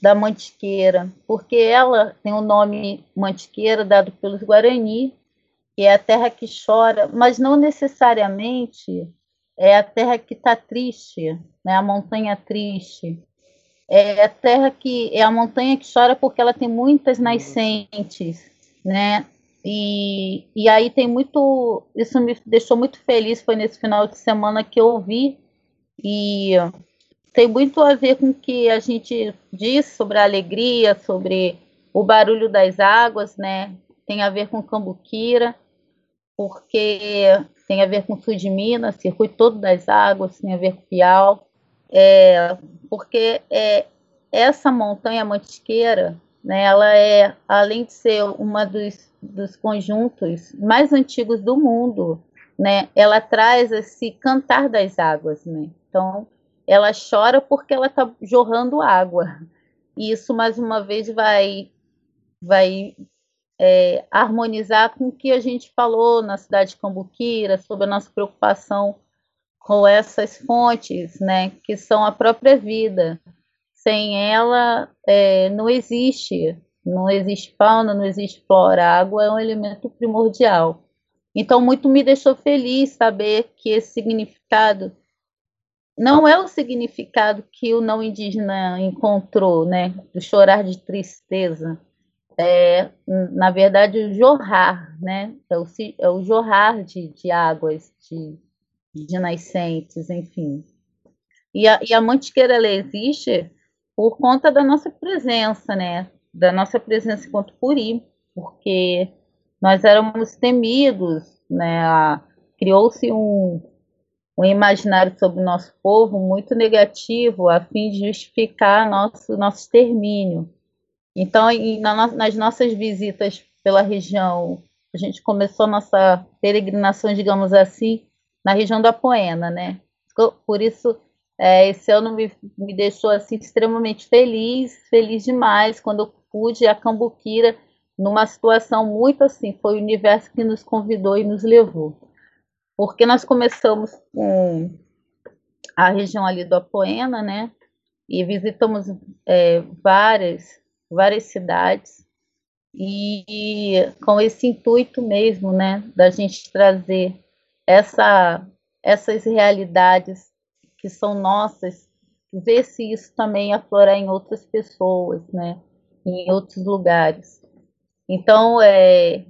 S4: da Mantiqueira, porque ela tem o nome Mantiqueira dado pelos Guarani, que é a terra que chora, mas não necessariamente é a terra que está triste, né? a montanha triste. É a terra que é a montanha que chora porque ela tem muitas nascentes, né? E, e aí tem muito, isso me deixou muito feliz, foi nesse final de semana que eu vi e tem muito a ver com o que a gente diz sobre a alegria, sobre o barulho das águas, né? Tem a ver com Cambuquira, porque tem a ver com o sul de Minas, circuito todo das águas, tem a ver com Piau, é, porque é, essa montanha mantiqueira, né, ela é, além de ser uma dos, dos conjuntos mais antigos do mundo, né, ela traz esse cantar das águas, né? Então, ela chora porque ela está jorrando água. E isso, mais uma vez, vai, vai é, harmonizar com o que a gente falou na cidade de Cambuquira, sobre a nossa preocupação com essas fontes, né, que são a própria vida. Sem ela, é, não existe, não existe fauna, não existe flora. A água é um elemento primordial. Então, muito me deixou feliz saber que esse significado não é o significado que o não indígena encontrou, né, do chorar de tristeza. É, na verdade, o jorrar, né, é o, é o jorrar de, de águas, de, de nascentes, enfim. E a, e a mantiqueira, ela existe por conta da nossa presença, né, da nossa presença enquanto puri, porque nós éramos temidos, né, criou-se um, um imaginário sobre o nosso povo muito negativo a fim de justificar nosso, nosso extermínio. Então, na, nas nossas visitas pela região, a gente começou nossa peregrinação, digamos assim, na região da Poena, né? Por isso, é, esse ano me, me deixou assim extremamente feliz, feliz demais quando eu pude a Cambuquira numa situação muito assim, foi o universo que nos convidou e nos levou porque nós começamos com a região ali do Apoena, né? E visitamos é, várias, várias cidades e, com esse intuito mesmo, né, da gente trazer essa, essas realidades que são nossas, ver se isso também aflorar em outras pessoas, né, em outros lugares. Então, é,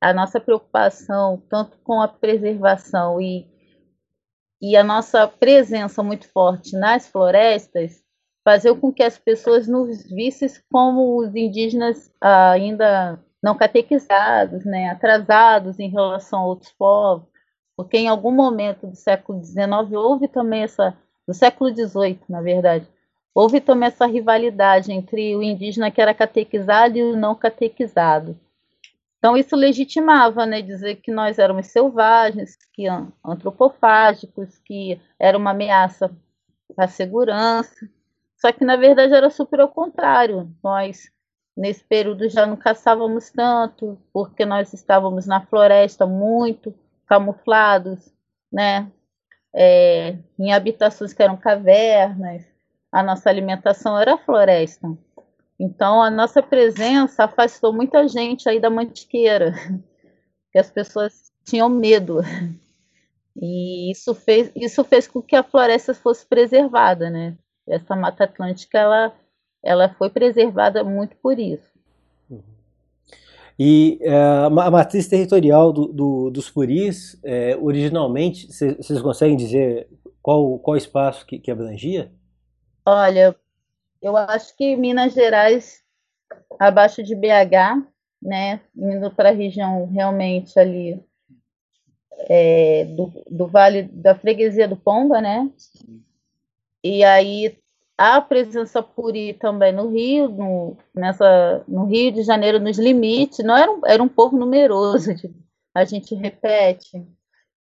S4: a nossa preocupação tanto com a preservação e, e a nossa presença muito forte nas florestas fazer com que as pessoas nos vissem como os indígenas ainda não catequizados, né, atrasados em relação a outros povos, porque em algum momento do século XIX houve também essa, do século XVIII, na verdade, houve também essa rivalidade entre o indígena que era catequizado e o não catequizado. Então, isso legitimava, né, dizer que nós éramos selvagens, que antropofágicos, que era uma ameaça à segurança. Só que, na verdade, era super ao contrário. Nós, nesse período, já não caçávamos tanto, porque nós estávamos na floresta muito camuflados, né, é, em habitações que eram cavernas. A nossa alimentação era floresta. Então, a nossa presença afastou muita gente aí da mantiqueira, que as pessoas tinham medo. E isso fez, isso fez com que a floresta fosse preservada, né? Essa Mata Atlântica, ela, ela foi preservada muito por isso.
S1: E é, a matriz territorial do, do, dos puris, é, originalmente, vocês conseguem dizer qual, qual espaço que, que abrangia?
S4: Olha, eu acho que Minas Gerais, abaixo de BH, né, indo para a região realmente ali é, do, do Vale da Freguesia do Pomba, né? E aí a presença puri também no Rio, no, nessa, no Rio de Janeiro, nos limites, não era um, era um povo numeroso, a gente repete,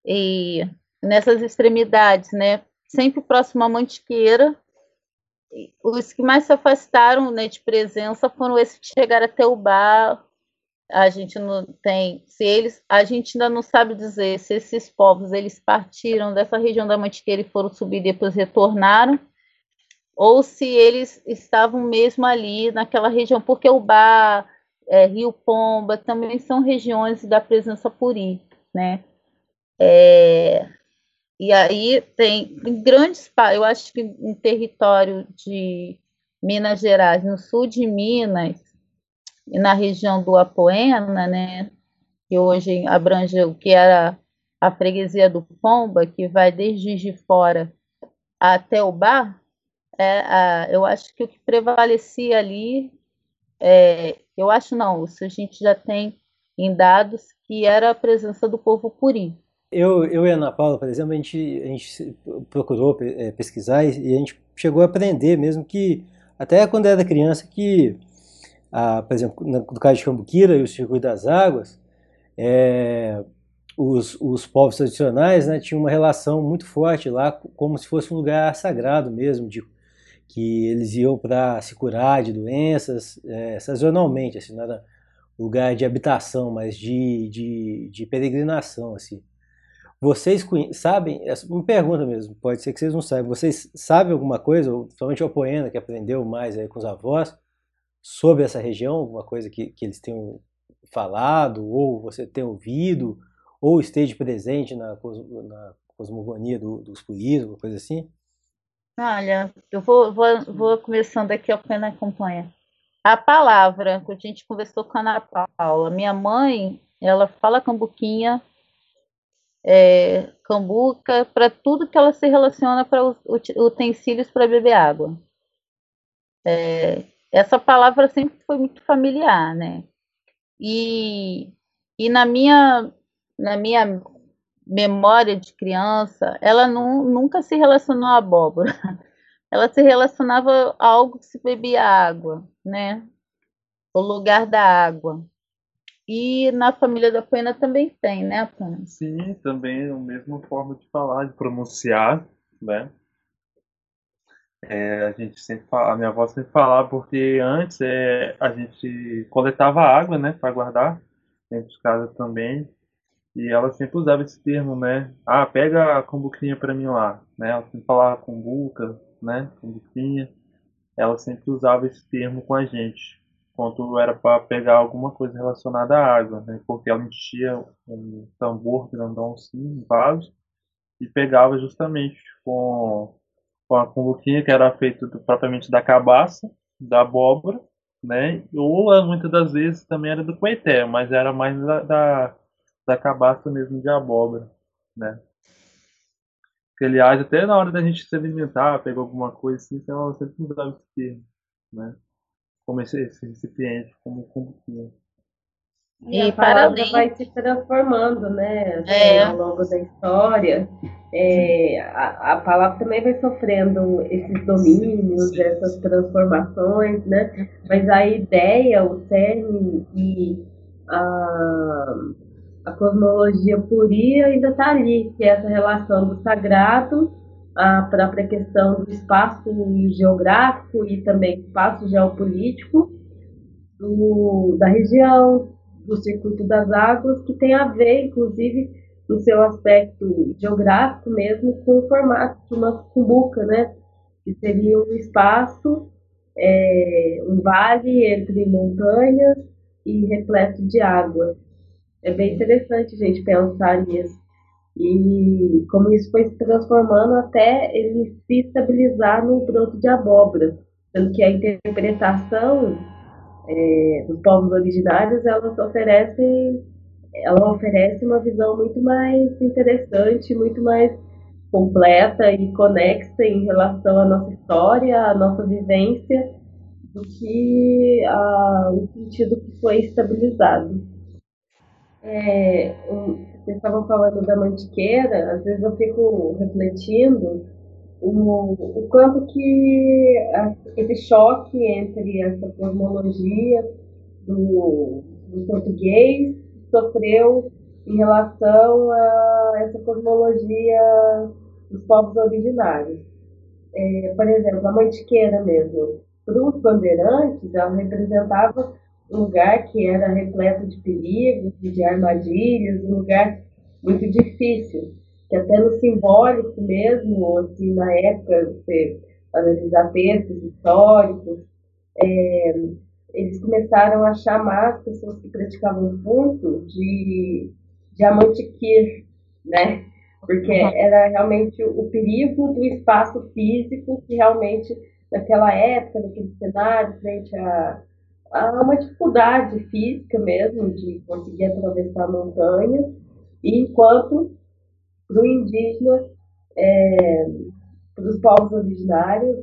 S4: e nessas extremidades, né? Sempre próximo à Mantiqueira. Os que mais se afastaram né, de presença foram esses que chegaram até o bar. A gente não tem, se eles, a gente ainda não sabe dizer se esses povos eles partiram dessa região da Mantiqueira e foram subir e depois retornaram, ou se eles estavam mesmo ali naquela região, porque o bar, é, Rio Pomba também são regiões da presença puri, né? É, e aí tem em grandes, eu acho que em território de Minas Gerais, no sul de Minas, na região do Apoena, né, que hoje abrange o que era a freguesia do Pomba, que vai desde de fora até o bar, é, a, eu acho que o que prevalecia ali, é, eu acho não, isso a gente já tem em dados, que era a presença do povo puri.
S1: Eu, eu e a Ana Paula, por exemplo, a gente, a gente procurou é, pesquisar e a gente chegou a aprender mesmo que, até quando era criança, que, a, por exemplo, no, caso de Cambuquira e o Circuito das Águas, é, os, os povos tradicionais né, tinham uma relação muito forte lá, como se fosse um lugar sagrado mesmo, de, que eles iam para se curar de doenças é, sazonalmente, assim, não era lugar de habitação, mas de, de, de peregrinação, assim. Vocês sabem, essa uma pergunta mesmo, pode ser que vocês não saibam, vocês sabem alguma coisa, somente o Poena que aprendeu mais aí com os avós, sobre essa região, alguma coisa que, que eles tenham falado, ou você tenha ouvido, ou esteja presente na, na cosmogonia do, dos puristas, alguma coisa assim?
S4: Olha, eu vou, vou, vou começando aqui, o Pena acompanha. A palavra que a gente conversou com a Ana Paula, minha mãe, ela fala cambuquinha, é, cambuca, para tudo que ela se relaciona para utensílios para beber água. É, essa palavra sempre foi muito familiar, né? E, e na minha na minha memória de criança, ela nunca se relacionou à abóbora. Ela se relacionava a algo que se bebia água, né? O lugar da água. E na família da Pena também tem, né, Pena?
S5: Sim, também é a mesma forma de falar, de pronunciar, né? É, a gente sempre fala, a minha avó sempre falava porque antes é, a gente coletava água, né, para guardar dentro de casa também. E ela sempre usava esse termo, né? Ah, pega a combuquinha para mim lá, né? Ela sempre falava combuca, né? Combuquinha. Ela sempre usava esse termo com a gente quando era para pegar alguma coisa relacionada à água, né? Porque ela enchia um tambor grandão assim, um vaso, e pegava justamente com, com a cumbuquinha que era feita propriamente da cabaça, da abóbora, né? Ou muitas das vezes também era do coeté, mas era mais da, da, da cabaça mesmo de abóbora, né? Que, aliás, até na hora da gente se alimentar, pegar alguma coisa assim, ela sempre usava esse termo, né? como esse, esse recipiente, como combustível.
S2: E, e a palavra vai se transformando, né? Assim, é. Ao longo da história. É, a, a, palavra também vai sofrendo esses domínios, essas transformações, né? Mas a ideia, o cerne e a, a cosmologia puria ainda está ali, que é essa relação do sagrado a própria questão do espaço geográfico e também espaço geopolítico do, da região, do circuito das águas, que tem a ver, inclusive, no seu aspecto geográfico mesmo, com o formato de uma cumbuca, né? Que seria um espaço, é, um vale entre montanhas e repleto de água. É bem interessante gente pensar nisso. E como isso foi se transformando até ele se estabilizar no broto de abóbora. Sendo que a interpretação é, dos povos originários, elas oferecem, ela oferece uma visão muito mais interessante, muito mais completa e conexa em relação à nossa história, à nossa vivência, do que a, o sentido que foi estabilizado. É, um, vocês estavam falando da mantiqueira, às vezes eu fico refletindo o, o quanto que a, esse choque entre essa cosmologia do, do português sofreu em relação a essa cosmologia dos povos originários. É, por exemplo, a mantiqueira mesmo. Para os bandeirantes, ela representava um lugar que era repleto de perigos, de armadilhas, um lugar muito difícil, que até no simbólico mesmo, assim, na época, você analisar textos históricos, é, eles começaram a chamar as pessoas que praticavam furto de diamantiquir, né? Porque era realmente o perigo do espaço físico que realmente, naquela época, naquele cenário, frente a, a uma dificuldade física mesmo de conseguir atravessar a montanha, e enquanto para o indígena, é, para os povos originários,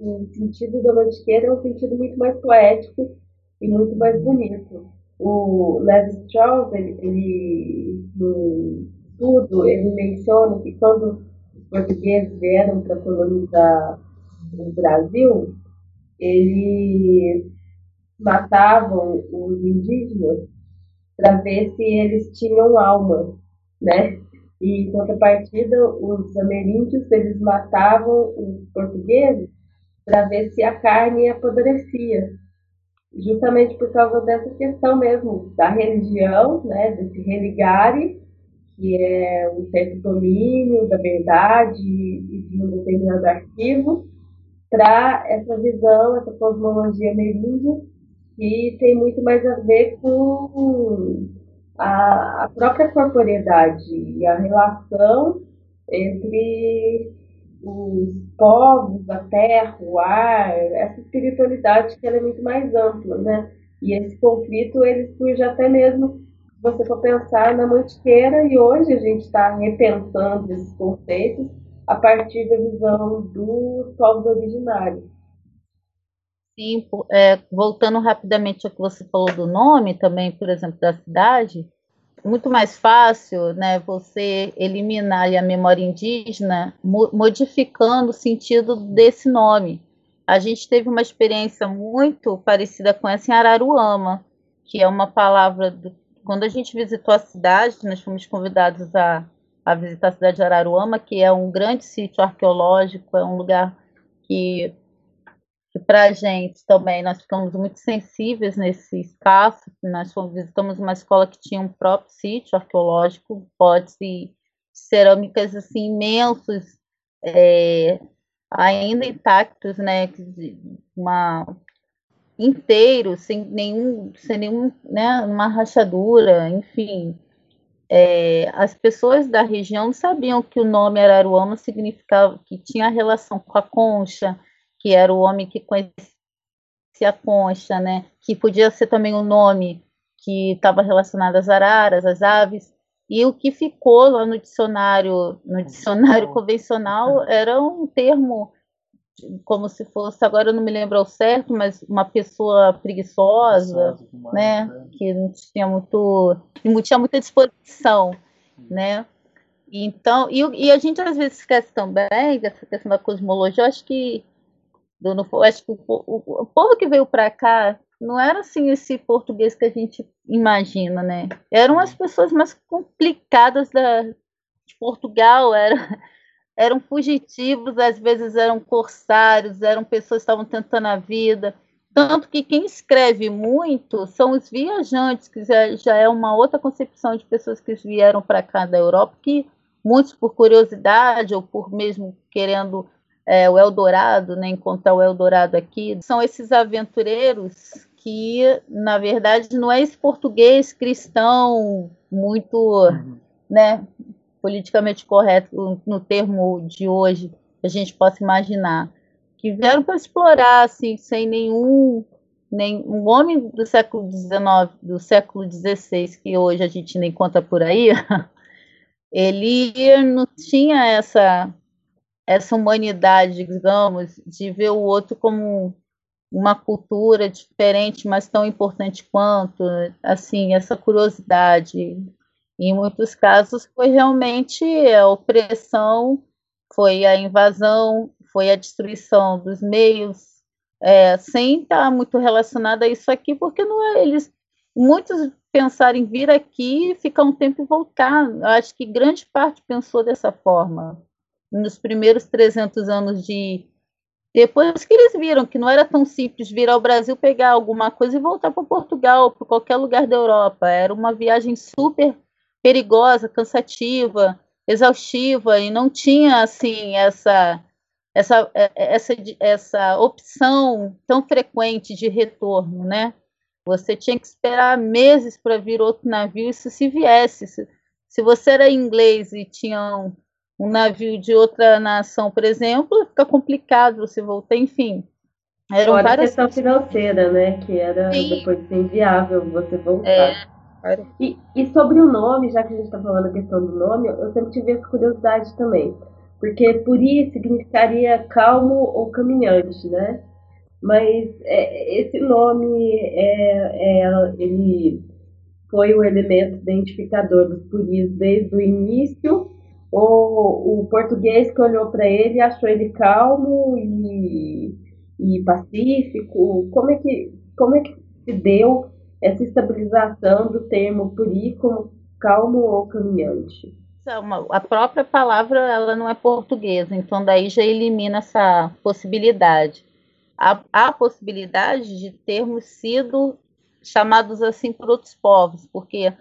S2: o sentido da mantiqueira é um sentido muito mais poético e muito mais bonito. O Levi Strauss, ele, ele no estudo, ele menciona que quando os portugueses vieram para colonizar o Brasil, eles matavam os indígenas para ver se eles tinham alma, né? E, em contrapartida, os ameríndios, eles matavam os portugueses para ver se a carne apodrecia. Justamente por causa dessa questão mesmo da religião, né, desse religare, que é um certo domínio da verdade e de um determinado arquivo, para essa visão, essa cosmologia ameríndia, que tem muito mais a ver com a, a própria corporeidade e a relação entre os povos, a terra, o ar, essa espiritualidade que ela é muito mais ampla, né? E esse conflito ele surge até mesmo se você for pensar na mantiqueira e hoje a gente está repensando esses conceitos a partir da visão dos povos originários.
S4: Sim, é, voltando rapidamente ao que você falou do nome também, por exemplo, da cidade, muito mais fácil né, você eliminar a memória indígena modificando o sentido desse nome. A gente teve uma experiência muito parecida com essa em Araruama, que é uma palavra. Do, quando a gente visitou a cidade, nós fomos convidados a, a visitar a cidade de Araruama, que é um grande sítio arqueológico, é um lugar que que para a gente também nós ficamos muito sensíveis nesse espaço. Nós fomos, visitamos uma escola que tinha um próprio sítio arqueológico, potes e cerâmicas assim imensos, é, ainda intactos, né, uma inteiro, sem nenhum, sem nenhum, né, uma rachadura, enfim. É, as pessoas da região sabiam que o nome Araruama significava que tinha relação com a concha, que era o homem que conhecia a concha, né? Que podia ser também o um nome que estava relacionado às araras, às aves. E o que ficou lá no dicionário, no dicionário convencional, era um termo como se fosse, agora eu não me lembro ao certo, mas uma pessoa preguiçosa, né, né, que não tinha muito, não tinha muita disposição, né. Então, e, e a gente às vezes esquece também dessa questão da cosmologia. Eu acho que do, no, acho que o, o, o povo que veio para cá não era assim esse português que a gente imagina, né? Eram as pessoas mais complicadas da, de Portugal, era, eram fugitivos, às vezes eram corsários, eram pessoas que estavam tentando a vida. Tanto que quem escreve muito são os viajantes, que já, já é uma outra concepção de pessoas que vieram para cá da Europa, que muitos por curiosidade ou por mesmo querendo é, o Eldorado, né, encontrar o Eldorado aqui, são esses aventureiros que, na verdade, não é esse português cristão muito, uhum. né, politicamente correto no termo de hoje, que a gente possa imaginar, que vieram para explorar, assim, sem nenhum nem um homem do século XIX, do século XVI, que hoje a gente nem conta por aí, ele não tinha essa essa humanidade, digamos, de ver o outro como uma cultura diferente, mas tão importante quanto, assim, essa curiosidade. Em muitos casos foi realmente a opressão, foi a invasão, foi a destruição dos meios, é, sem estar muito relacionada a isso aqui, porque não é, eles muitos pensaram em vir aqui, ficar um tempo e voltar. Eu acho que grande parte pensou dessa forma. Nos primeiros 300 anos de. Depois que eles viram que não era tão simples vir ao Brasil, pegar alguma coisa e voltar para Portugal, para qualquer lugar da Europa. Era uma viagem super perigosa, cansativa, exaustiva, e não tinha, assim, essa. Essa, essa, essa opção tão frequente de retorno, né? Você tinha que esperar meses para vir outro navio, isso se viesse. Se, se você era inglês e tinha um, navio de outra nação, por exemplo, fica complicado você voltar, enfim.
S2: Eram Fora várias questão financeira, né? Que era Sim. depois inviável você voltar. É. E, e, sobre o nome, já que a gente está falando a questão do nome, eu sempre tive essa curiosidade também. Porque Puri significaria calmo ou caminhante, né? Mas é, esse nome é, é, ele foi o elemento identificador dos puris desde o início. O, o português que olhou para ele achou ele calmo e, e pacífico. Como é que como é que se deu essa estabilização do termo puri como calmo ou caminhante?
S4: A própria palavra ela não é portuguesa, então daí já elimina essa possibilidade há, a possibilidade de termos sido chamados assim por outros povos, porque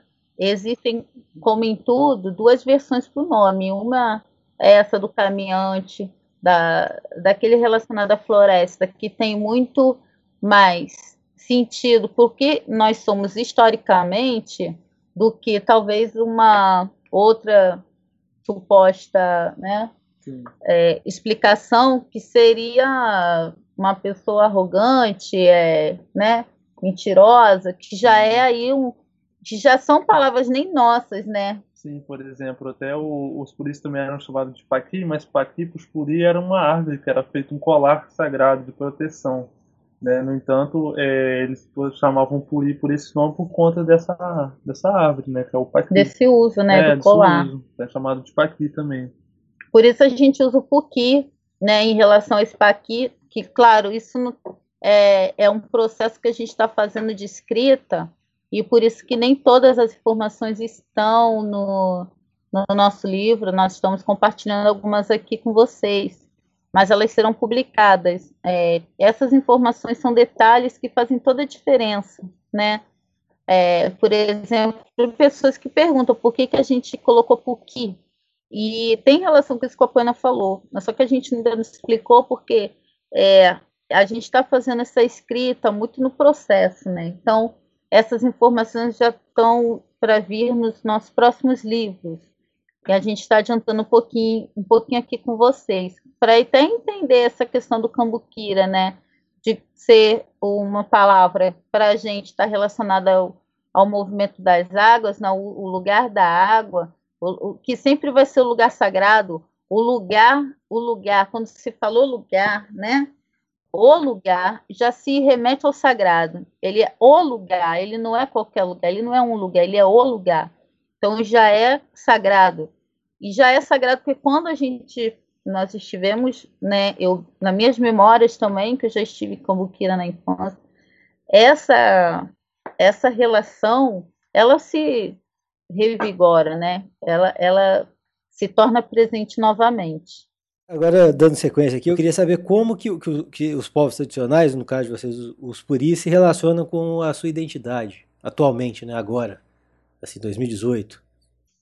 S4: existem, como em tudo, duas versões para o nome. Uma é essa do caminhante, da, daquele relacionado à floresta, que tem muito mais sentido, porque nós somos historicamente, do que talvez uma outra suposta né, é, explicação que seria uma pessoa arrogante, é, né, mentirosa, que já é aí um, já são palavras nem nossas, né?
S5: Sim, por exemplo, até o, os puris também eram chamados de paqui, mas paqui para os puri era uma árvore que era feito um colar sagrado de proteção. Né? No entanto, é, eles chamavam puri por esse nome por conta dessa, dessa árvore, né? Que é o paqui.
S4: Desse uso, né? É, do colar. Uso.
S5: É chamado de paqui também.
S4: Por isso a gente usa o puqui, né? Em relação a esse paqui, que, claro, isso não, é, é um processo que a gente está fazendo de escrita, e por isso que nem todas as informações estão no, no nosso livro, nós estamos compartilhando algumas aqui com vocês, mas elas serão publicadas. É, essas informações são detalhes que fazem toda a diferença, né? É, por exemplo, pessoas que perguntam por que, que a gente colocou Puki, e tem relação com isso que a Poena falou, mas só que a gente ainda não explicou porque é, a gente está fazendo essa escrita muito no processo, né? Então, essas informações já estão para vir nos nossos próximos livros. E a gente está adiantando um pouquinho, um pouquinho aqui com vocês, para até entender essa questão do cambuquira, né? De ser uma palavra para a gente estar tá relacionada ao, ao, movimento das águas, né? o, o lugar da água, o, o, que sempre vai ser o lugar sagrado, o lugar, o lugar, quando se falou lugar, né? O lugar já se remete ao sagrado. Ele é o lugar, ele não é qualquer lugar, ele não é um lugar, ele é o lugar. Então já é sagrado. E já é sagrado porque quando a gente nós estivemos, né, eu nas minhas memórias também, que eu já estive com Bukira na infância, essa essa relação, ela se revigora, né? Ela ela se torna presente novamente.
S1: Agora, dando sequência aqui, eu queria saber como que, que, que os povos tradicionais, no caso de vocês, os puris, se relacionam com a sua identidade, atualmente, né, agora, assim, 2018.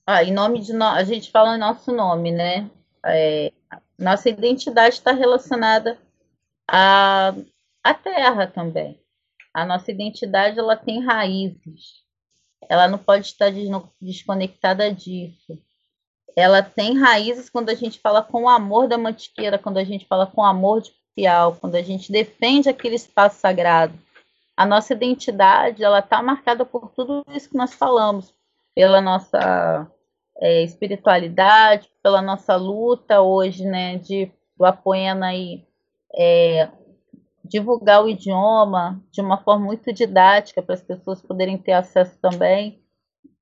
S4: Ah, em nome de... No... A gente fala nosso nome, né? É, nossa identidade está relacionada à, à terra também. A nossa identidade, ela tem raízes. Ela não pode estar desconectada disso ela tem raízes quando a gente fala com o amor da mantiqueira, quando a gente fala com o amor de Piau, quando a gente defende aquele espaço sagrado. A nossa identidade, ela está marcada por tudo isso que nós falamos, pela nossa é, espiritualidade, pela nossa luta hoje, né, de do Apoena aí é, divulgar o idioma de uma forma muito didática para as pessoas poderem ter acesso também,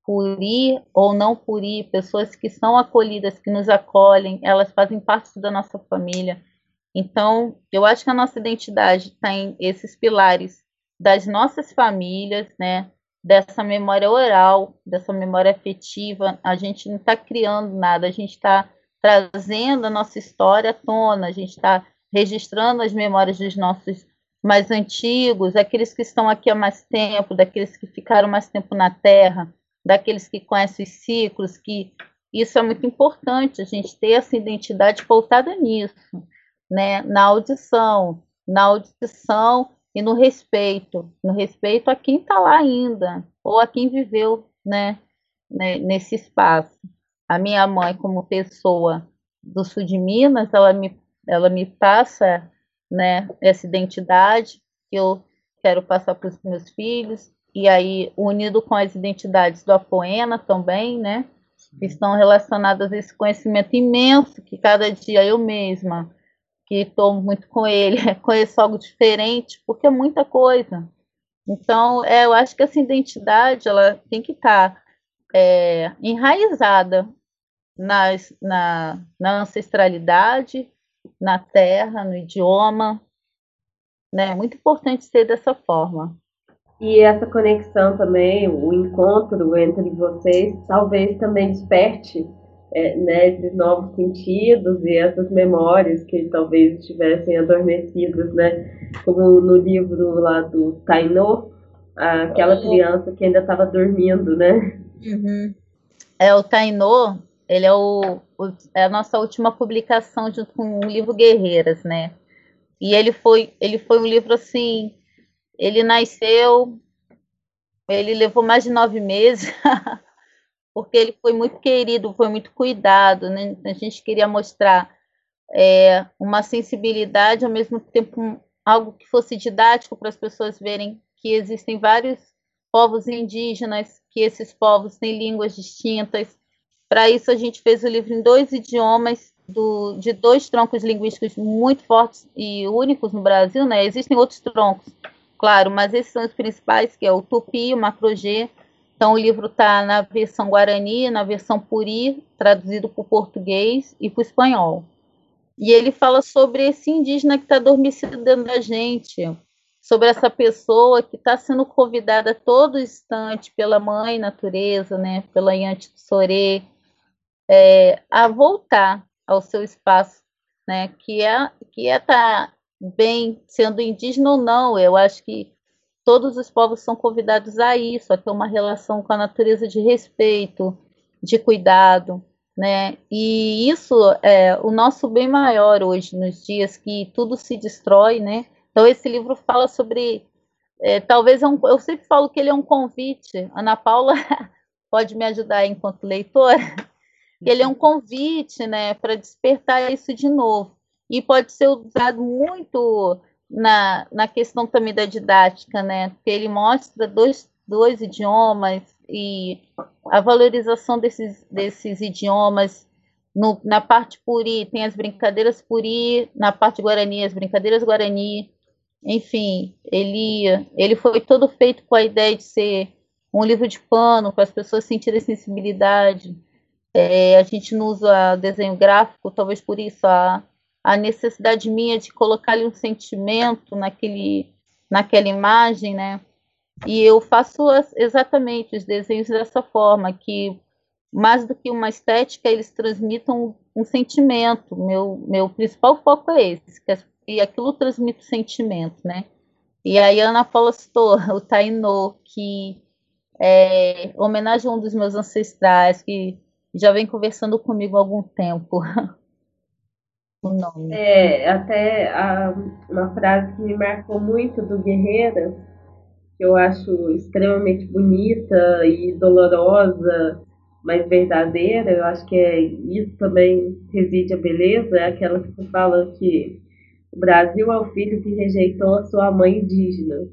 S4: por ir ou não por ir, pessoas que são acolhidas, que nos acolhem, elas fazem parte da nossa família. Então, eu acho que a nossa identidade tem esses pilares das nossas famílias, né? Dessa memória oral, dessa memória afetiva. A gente não está criando nada, a gente está trazendo a nossa história à tona, a gente está registrando as memórias dos nossos mais antigos, aqueles que estão aqui há mais tempo, daqueles que ficaram mais tempo na Terra, daqueles que conhecem os ciclos, que isso é muito importante, a gente ter essa identidade pautada nisso, né? na audição, na audição e no respeito, no respeito a quem está lá ainda, ou a quem viveu né? né? nesse espaço. A minha mãe, como pessoa do sul de Minas, ela me ela me passa né, essa identidade que eu quero passar para os meus filhos, e aí unido com as identidades do Apoena também, né, que estão relacionadas a esse conhecimento imenso que cada dia eu mesma, que estou muito com ele, conheço algo diferente, porque é muita coisa. Então, é, eu acho que essa identidade ela tem que estar tá, é, enraizada nas, na, na ancestralidade, na terra, no idioma. Né? É muito importante ser dessa forma.
S2: E essa conexão também, o encontro entre vocês, talvez também desperte é, né, esses novos sentidos e essas memórias que talvez estivessem adormecidas, né? Como no livro lá do Tainô, aquela criança que ainda estava dormindo, né?
S4: Uhum. É, o Tainô, ele é, o, o, é a nossa última publicação junto com o livro Guerreiras, né? E ele foi, ele foi um livro assim, ele nasceu, ele levou mais de nove meses, porque ele foi muito querido, foi muito cuidado, né? A gente queria mostrar é, uma sensibilidade, ao mesmo tempo algo que fosse didático para as pessoas verem que existem vários povos indígenas, que esses povos têm línguas distintas, para isso, a gente fez o livro em dois idiomas, do, de dois troncos linguísticos muito fortes e únicos no Brasil, né? Existem outros troncos, claro, mas esses são os principais, que é o Tupi o Macro-G. Então, o livro está na versão Guarani, na versão Puri, traduzido para o português e para o espanhol. E ele fala sobre esse indígena que está adormecido dentro da gente, sobre essa pessoa que está sendo convidada a todo instante pela mãe natureza, né, pela Yanti é, a voltar ao seu espaço, né? Que é que é tá bem sendo indígena ou não. Eu acho que todos os povos são convidados a isso, a ter uma relação com a natureza de respeito, de cuidado, né? E isso é o nosso bem maior hoje, nos dias que tudo se destrói, né? Então esse livro fala sobre, é, talvez é um, eu sempre falo que ele é um convite. Ana Paula pode me ajudar enquanto leitora ele é um convite, né, para despertar isso de novo. E pode ser usado muito na, na questão também da didática, né, porque ele mostra dois, dois idiomas e a valorização desses, desses idiomas. No, na parte puri, tem as brincadeiras puri, na parte guarani, as brincadeiras guarani. Enfim, ele, ele foi todo feito com a ideia de ser um livro de pano, para as pessoas sentirem sensibilidade é, a gente não usa desenho gráfico, talvez por isso a, a necessidade minha de colocar ali um sentimento naquele, naquela imagem, né? E eu faço exatamente os desenhos dessa forma, que mais do que uma estética, eles transmitam um sentimento. Meu, meu principal foco é esse, que é, e aquilo transmite sentimento, né? E aí a Ana Paula citou o Tainô, que é homenagem a um dos meus ancestrais, que já vem conversando comigo há algum tempo.
S2: o nome. É, até a, uma frase que me marcou muito do Guerreira, que eu acho extremamente bonita e dolorosa, mas verdadeira, eu acho que é isso também reside a beleza, é aquela que fala que o Brasil é o filho que rejeitou a sua mãe indígena.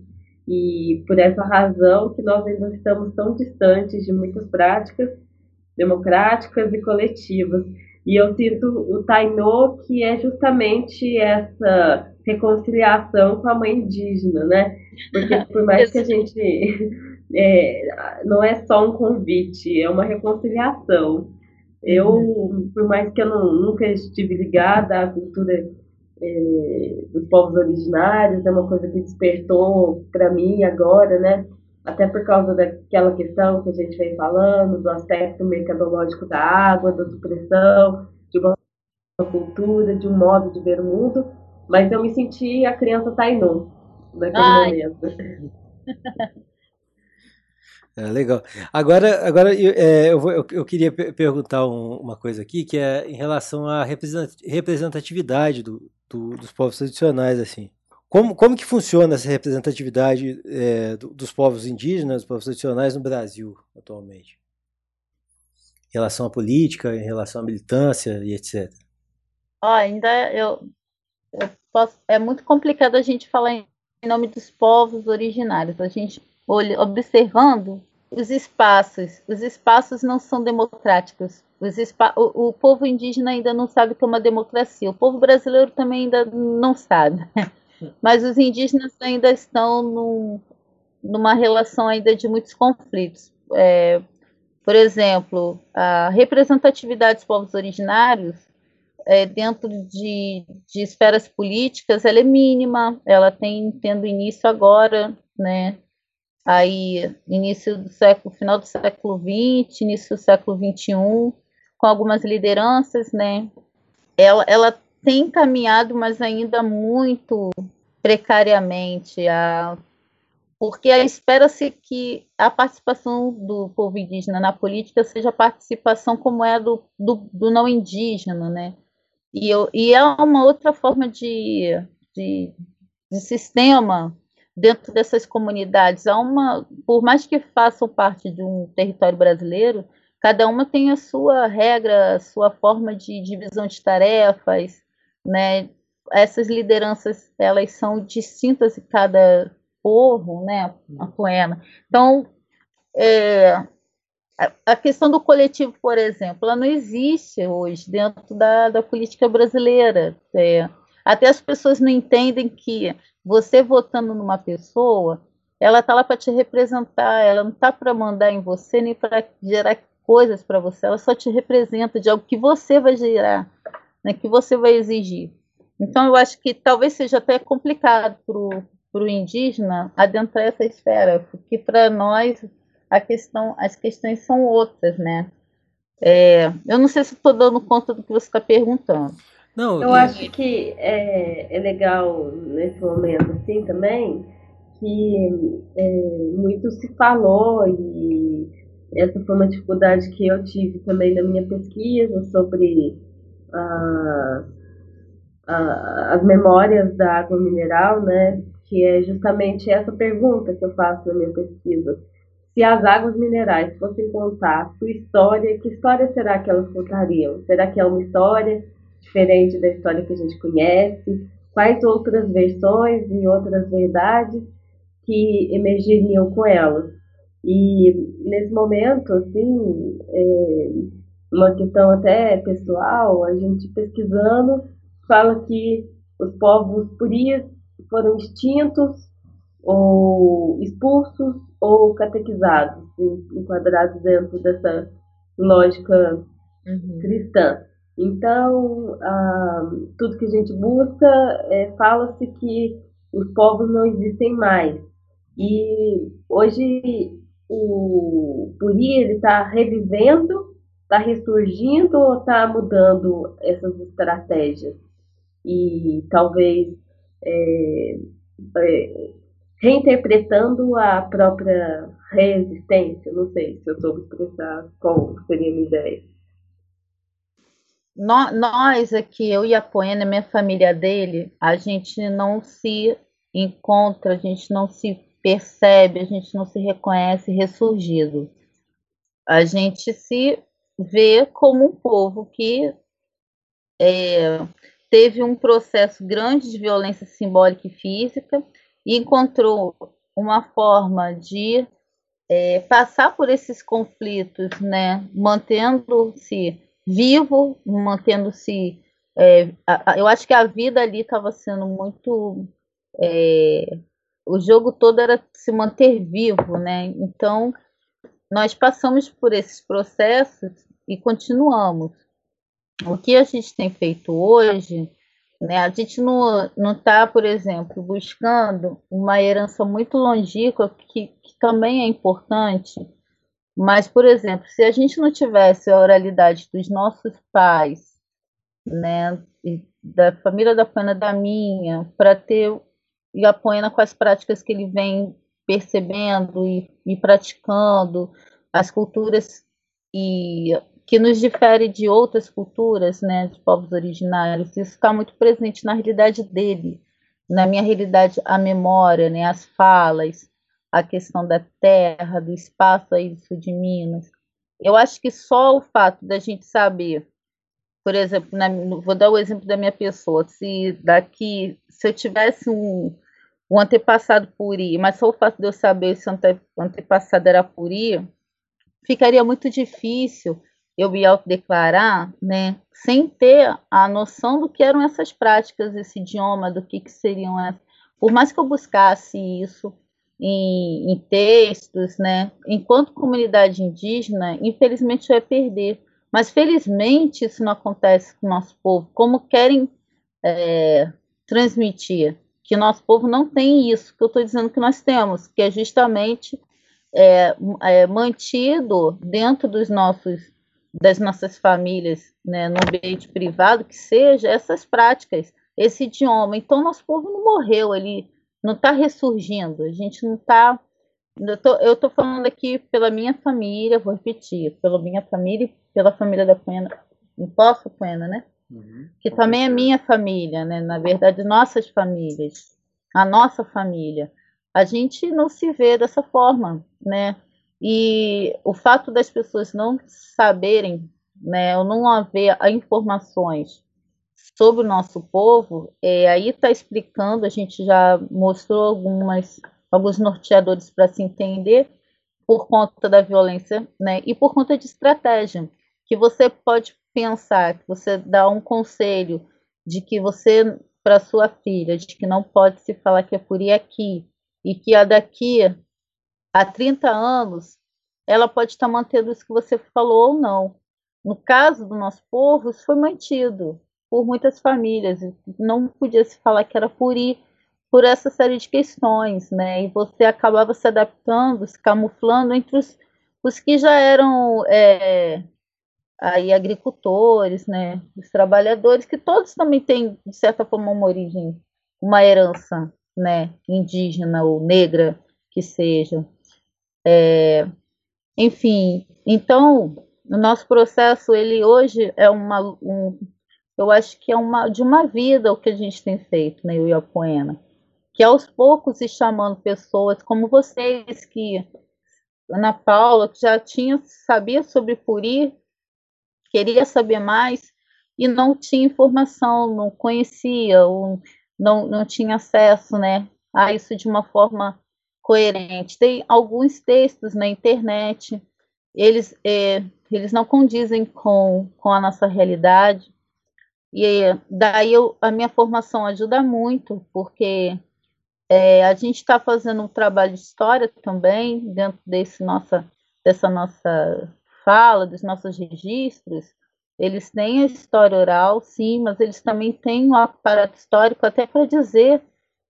S2: E por essa razão que nós ainda estamos tão distantes de muitas práticas democráticas e coletivas. E eu sinto o Tainô que é justamente essa reconciliação com a mãe indígena, né? Porque por mais que a gente é, não é só um convite, é uma reconciliação. Eu, uhum. por mais que eu não, nunca estive ligada à cultura é, dos povos originários, é uma coisa que despertou para mim agora, né? Até por causa daquela questão que a gente vem falando, do aspecto mercadológico da água, da supressão, de uma cultura, de um modo de ver o mundo. Mas eu me senti a criança Tainu naquele Ai. momento.
S1: É, legal. Agora, agora eu, é, eu, vou, eu, eu, queria perguntar um, uma coisa aqui, que é em relação à representatividade do, do, dos povos tradicionais, assim. Como, como que funciona essa representatividade é, dos povos indígenas, dos povos tradicionais no Brasil atualmente? Em relação à política, em relação à militância e etc.
S4: Oh, ainda eu, eu posso, é muito complicado a gente falar em nome dos povos originários. A gente observando os espaços, os espaços não são democráticos. O, o, povo indígena ainda não sabe o que é uma democracia. O povo brasileiro também ainda não sabe. Mas os indígenas ainda estão num, numa relação ainda de muitos conflitos. É, por exemplo, a representatividade dos povos originários é, dentro de, de, esferas políticas ela é mínima, ela tem tendo início agora, né? Aí, início do século, final do século XX, início do século XXI, com algumas lideranças, né? Ela, ela tem caminhado, mas ainda muito precariamente, a, porque espera-se que a participação do povo indígena na política seja participação como é do, do, do não indígena, né? E, eu, e é uma outra forma de, de, de sistema dentro dessas comunidades. Há uma, por mais que façam parte de um território brasileiro, cada uma tem a sua regra, a sua forma de divisão de tarefas, né? Essas lideranças, elas são distintas em cada povo, né? A poema. Então, é, a questão do coletivo, por exemplo, ela não existe hoje dentro da, da política brasileira. É, até as pessoas não entendem que você votando numa pessoa, ela está lá para te representar, ela não está para mandar em você nem para gerar coisas para você, ela só te representa de algo que você vai gerar, né, que você vai exigir. Então, eu acho que talvez seja até complicado para o indígena adentrar essa esfera, porque para nós a questão, as questões são outras, né? É, eu não sei se estou dando conta do que você está perguntando.
S2: Não, eu acho que é, é legal nesse momento assim também que é, muito se falou e essa foi uma dificuldade que eu tive também na minha pesquisa sobre a, a, as memórias da água mineral, né? Que é justamente essa pergunta que eu faço na minha pesquisa se as águas minerais fossem contar sua história, que história será que elas contariam? Será que é uma história diferente da história que a gente conhece? Quais outras versões e outras verdades que emergiriam com elas? E nesse momento, assim, é uma questão até pessoal, a gente pesquisando fala que os povos purias foram extintos ou expulsos ou catequizados, enquadrados dentro dessa lógica uhum. cristã. Então, ah, tudo que a gente busca, é, fala-se que os povos não existem mais. E hoje o Puri está revivendo, está ressurgindo ou está mudando essas estratégias? E talvez é, é, reinterpretando a própria resistência. Não sei se eu soube expressar qual seria a minha ideia.
S4: Nós aqui, eu e a Poena, minha família dele, a gente não se encontra, a gente não se percebe, a gente não se reconhece ressurgido. A gente se vê como um povo que é, teve um processo grande de violência simbólica e física, e encontrou uma forma de é, passar por esses conflitos, né, mantendo-se vivo, mantendo-se. É, eu acho que a vida ali estava sendo muito. É, o jogo todo era se manter vivo, né? Então, nós passamos por esses processos e continuamos. O que a gente tem feito hoje, né? A gente não está, por exemplo, buscando uma herança muito longínqua que, que também é importante, mas, por exemplo, se a gente não tivesse a oralidade dos nossos pais, né, da família da Pana da minha, para ter e a Poena com as práticas que ele vem percebendo e, e praticando, as culturas e que nos difere de outras culturas, né, de povos originários, isso está muito presente na realidade dele, na minha realidade a memória, né, as falas, a questão da terra, do espaço aí do sul de Minas. Eu acho que só o fato da gente saber, por exemplo, na, vou dar o exemplo da minha pessoa, se daqui, se eu tivesse um, um antepassado puri, mas só o fato de eu saber se o ante, antepassado era puri, ficaria muito difícil eu me autodeclarar, né, sem ter a noção do que eram essas práticas, esse idioma, do que, que seriam essas. Por mais que eu buscasse isso, em, em textos, né? Enquanto comunidade indígena, infelizmente vai perder. Mas felizmente isso não acontece com o nosso povo. Como querem é, transmitir que nosso povo não tem isso que eu estou dizendo que nós temos, que é justamente é, é, mantido dentro dos nossos das nossas famílias, né, no ambiente privado, que seja essas práticas, esse idioma. Então, nosso povo não morreu, ele não está ressurgindo, a gente não está. Eu estou falando aqui pela minha família, vou repetir, pela minha família e pela família da Pena, não posso Pena, né? Uhum, que também é minha família, né? Na verdade, nossas famílias, a nossa família. A gente não se vê dessa forma, né? E o fato das pessoas não saberem, né, ou não haver informações sobre o nosso povo, é, aí está explicando, a gente já mostrou algumas, alguns norteadores para se entender por conta da violência, né, e por conta de estratégia, que você pode pensar, que você dá um conselho de que você, para sua filha, de que não pode se falar que é por ir aqui, e que a daqui a 30 anos, ela pode estar mantendo isso que você falou ou não. No caso do nosso povo, isso foi mantido por muitas famílias. Não podia se falar que era por ir por essa série de questões, né? E você acabava se adaptando, se camuflando entre os, os que já eram é, aí agricultores, né? Os trabalhadores, que todos também têm, de certa forma, uma origem, uma herança, né? Indígena ou negra, que seja. É, enfim, então, o nosso processo, ele hoje é uma, um, eu acho que é uma, de uma vida o que a gente tem feito, né, eu e a Poena, que aos poucos e chamando pessoas como vocês, que Ana Paula, que já tinha, sabia sobre Puri, queria saber mais e não tinha informação, não conhecia, ou não, não tinha acesso, né, a isso de uma forma coerente. Tem alguns textos na internet, eles, é, eles não condizem com, com a nossa realidade, e daí eu, a minha formação ajuda muito, porque é, a gente está fazendo um trabalho de história também, dentro desse nossa, dessa nossa fala, dos nossos registros. Eles têm a história oral, sim, mas eles também têm um aparato histórico até para dizer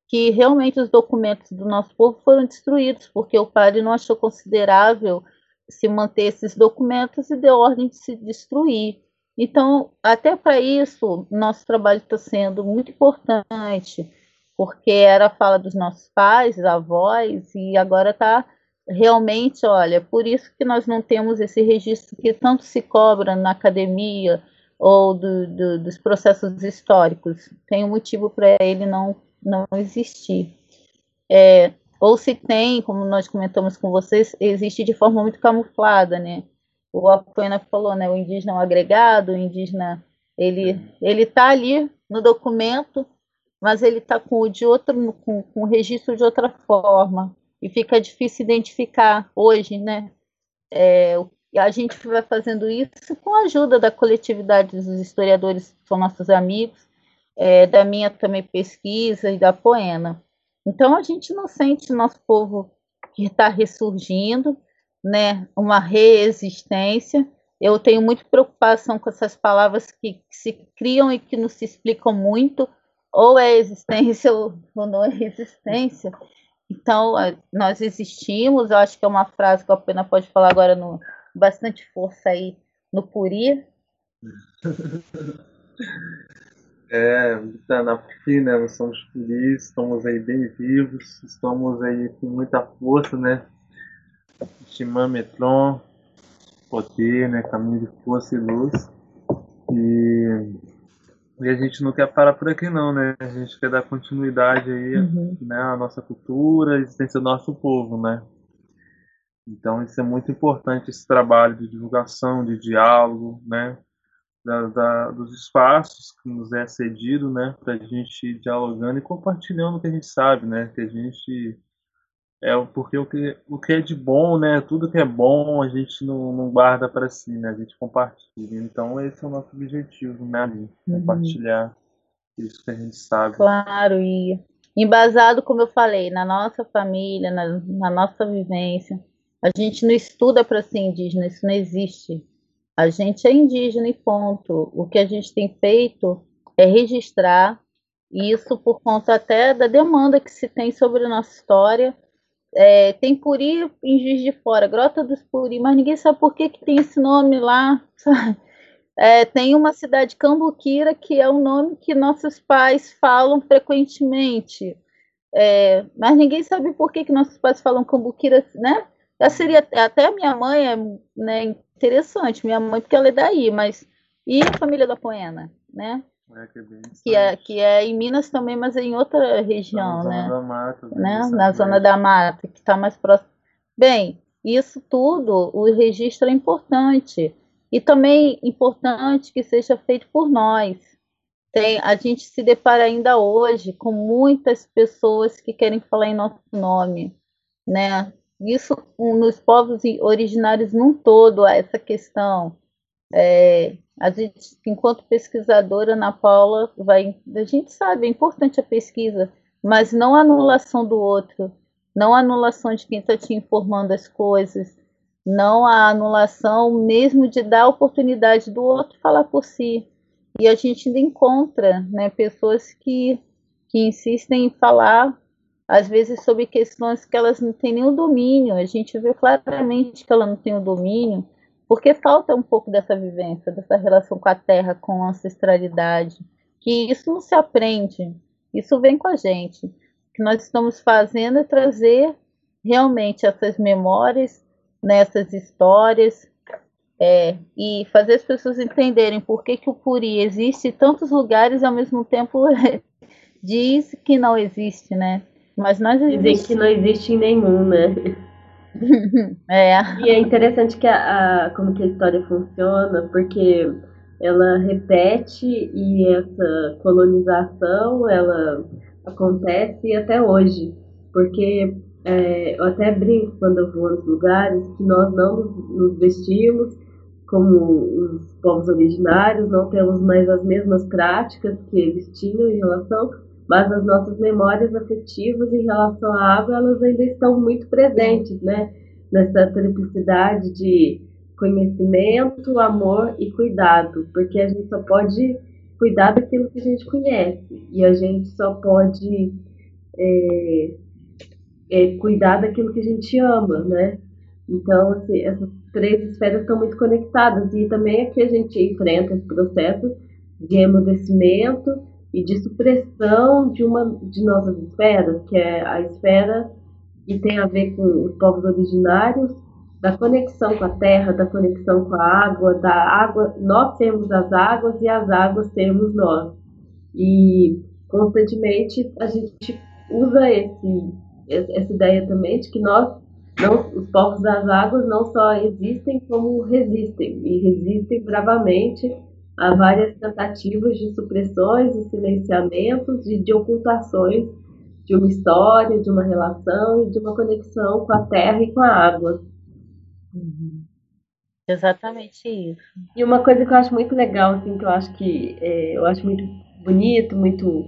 S4: que realmente os documentos do nosso povo foram destruídos, porque o padre não achou considerável se manter esses documentos e deu ordem de se destruir. Então, até para isso, nosso trabalho está sendo muito importante, porque era a fala dos nossos pais, avós, e agora está realmente, olha, por isso que nós não temos esse registro que tanto se cobra na academia ou do, do, dos processos históricos. Tem um motivo para ele não, não existir. É, ou se tem, como nós comentamos com vocês, existe de forma muito camuflada, né? o Apoena falou, né, o indígena é um agregado, o indígena ele ele está ali no documento, mas ele está com o de outro com, com o registro de outra forma. e fica difícil identificar hoje, né? É, a gente vai fazendo isso com a ajuda da coletividade dos historiadores, que são nossos amigos, é, da minha também pesquisa e da Poena. Então a gente não sente nosso povo que está ressurgindo, né? Uma reexistência. Eu tenho muita preocupação com essas palavras que, que se criam e que não se explicam muito, ou é existência ou, ou não é existência. Então, nós existimos, eu acho que é uma frase que a Pena pode falar agora no bastante força aí no Puri.
S5: É, tá na aqui, né? Nós somos Puri, estamos aí bem vivos, estamos aí com muita força, né? Shimã Metron, poder, né? Caminho de força e luz. E e a gente não quer parar por aqui não, né? A gente quer dar continuidade aí, uhum. né, à nossa cultura, à existência do nosso povo, né? Então isso é muito importante, esse trabalho de divulgação, de diálogo, né? Da, da, dos espaços que nos é cedido, né? Para a gente ir dialogando e compartilhando o que a gente sabe, né? Que a gente é porque o que, o que é de bom, né? Tudo que é bom a gente não, não guarda para si, né? A gente compartilha. Então esse é o nosso objetivo, né? Ali, uhum. Compartilhar isso que a gente sabe.
S4: Claro, e embasado, como eu falei, na nossa família, na, na nossa vivência. A gente não estuda para ser indígena, isso não existe. A gente é indígena e ponto. O que a gente tem feito é registrar isso por conta até da demanda que se tem sobre a nossa história é, tem Puri em Juiz de Fora, Grota dos Puri, mas ninguém sabe por que, que tem esse nome lá. É, tem uma cidade Cambuquira, que é o nome que nossos pais falam frequentemente. É, mas ninguém sabe por que, que nossos pais falam Cambuquira, né? Já seria até a minha mãe né, interessante, minha mãe porque ela é daí, mas e a família da Poena, né? É, que, é que, é, que é em Minas também, mas é em outra região, na né? Zona da Mata, né? Na Zona da Mata, que está mais próximo. Bem, isso tudo, o registro é importante. E também importante que seja feito por nós. Tem, a gente se depara ainda hoje com muitas pessoas que querem falar em nosso nome, né? Isso nos povos originários num todo, essa questão. É, a gente, enquanto pesquisadora, Ana Paula vai. A gente sabe, é importante a pesquisa, mas não a anulação do outro, não a anulação de quem está te informando as coisas, não a anulação mesmo de dar a oportunidade do outro falar por si. E a gente ainda encontra né, pessoas que, que insistem em falar, às vezes, sobre questões que elas não têm nenhum domínio. A gente vê claramente que ela não tem o domínio porque falta um pouco dessa vivência, dessa relação com a terra, com a ancestralidade, que isso não se aprende, isso vem com a gente. O que nós estamos fazendo é trazer realmente essas memórias, nessas né, histórias, é, e fazer as pessoas entenderem por que, que o Puri existe em tantos lugares e ao mesmo tempo diz que não existe, né?
S2: Mas nós existimos. Dizem que não existe em nenhum, né?
S4: é.
S2: E é interessante que a, a, como que a história funciona, porque ela repete e essa colonização ela acontece até hoje, porque é, eu até brinco quando eu vou nos lugares que nós não nos, nos vestimos como os povos originários, não temos mais as mesmas práticas que eles tinham em relação, mas as nossas memórias afetivas em relação à água, elas ainda estão muito presentes, né? Nessa triplicidade de conhecimento, amor e cuidado, porque a gente só pode cuidar daquilo que a gente conhece e a gente só pode é, é, cuidar daquilo que a gente ama, né? Então, assim, essas três esferas estão muito conectadas e também aqui a gente enfrenta esse processo de emudecimento e de supressão de uma de nossas esferas, que é a esfera que tem a ver com os povos originários, da conexão com a terra, da conexão com a água, da água, nós temos as águas e as águas temos nós. E constantemente a gente usa esse, essa ideia também de que nós, não, os povos das águas, não só existem, como resistem, e resistem bravamente Há várias tentativas de supressões e silenciamentos e de ocultações de uma história, de uma relação e de uma conexão com a terra e com a água.
S4: Uhum. Exatamente isso.
S2: E uma coisa que eu acho muito legal, assim, que eu acho que é, eu acho muito bonito, muito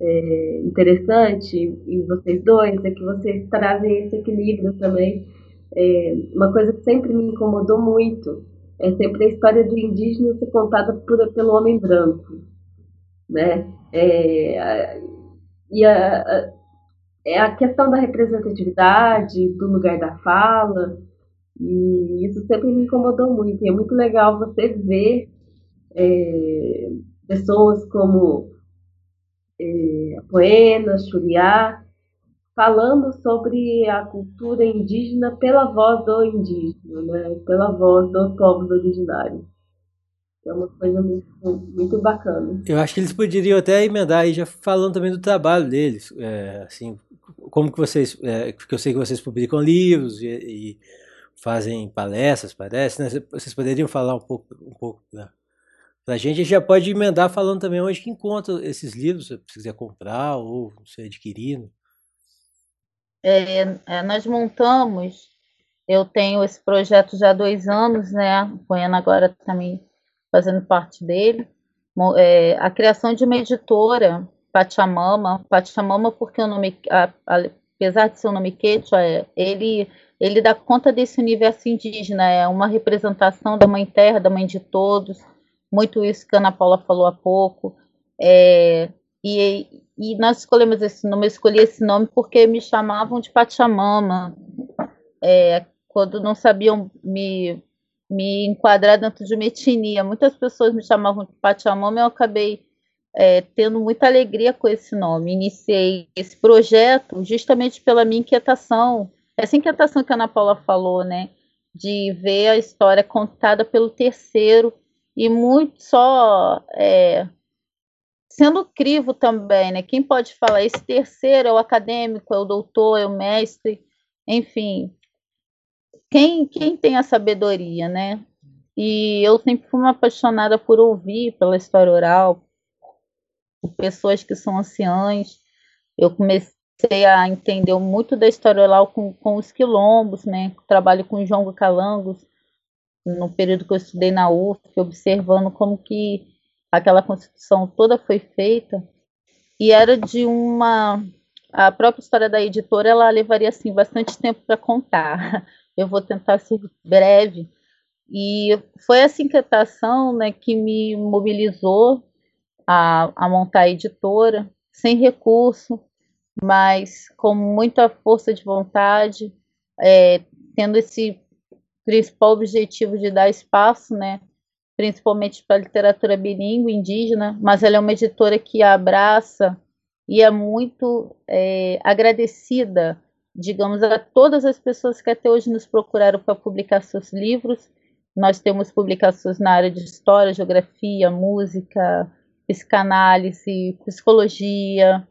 S2: é, interessante em vocês dois, é que vocês trazem esse equilíbrio também. É, uma coisa que sempre me incomodou muito é sempre a história do indígena ser contada por, pelo homem branco, né? É, e a, a, é a questão da representatividade, do lugar da fala, e isso sempre me incomodou muito. E é muito legal você ver é, pessoas como é, a Poena, Churiá, falando sobre a cultura indígena pela voz do indígena, né? pela voz dos povos originários. É uma coisa muito, muito bacana.
S1: Eu acho que eles poderiam até emendar aí já falando também do trabalho deles, é, assim, como que vocês, é, porque eu sei que vocês publicam livros e, e fazem palestras, parece, né? Vocês poderiam falar um pouco, um pouco pra, pra gente. A gente já pode emendar falando também onde que encontra esses livros, se quiser comprar ou se adquirindo.
S4: É, é, nós montamos, eu tenho esse projeto já há dois anos, né? O Ana agora também fazendo parte dele. É, a criação de uma editora, Pachamama, Pachamama porque o nome, a, a, apesar de ser um nome quechua, é, ele ele dá conta desse universo indígena, é uma representação da Mãe Terra, da Mãe de Todos, muito isso que a Ana Paula falou há pouco. É, e, e nós escolhemos esse nome, eu escolhi esse nome porque me chamavam de Pachamama, é, quando não sabiam me, me enquadrar dentro de uma etnia. Muitas pessoas me chamavam de Pachamama e eu acabei é, tendo muita alegria com esse nome. Iniciei esse projeto justamente pela minha inquietação essa inquietação que a Ana Paula falou, né? De ver a história contada pelo terceiro e muito só é, sendo crivo também, né? Quem pode falar esse terceiro é o acadêmico, é o doutor, é o mestre, enfim. Quem, quem tem a sabedoria, né? E eu sempre fui uma apaixonada por ouvir pela história oral, por pessoas que são anciãs. Eu comecei a entender muito da história oral com, com os quilombos, né? Trabalho com João Calangos no período que eu estudei na UF, observando como que aquela constituição toda foi feita. E era de uma a própria história da editora, ela levaria assim bastante tempo para contar. Eu vou tentar ser breve. E foi essa inquietação né, que me mobilizou a, a montar a editora, sem recurso, mas com muita força de vontade, é, tendo esse principal objetivo de dar espaço, né, principalmente para a literatura bilíngue indígena, mas ela é uma editora que abraça e é muito é, agradecida, digamos, a todas as pessoas que até hoje nos procuraram para publicar seus livros. Nós temos publicações na área de história, geografia, música, psicanálise, psicologia,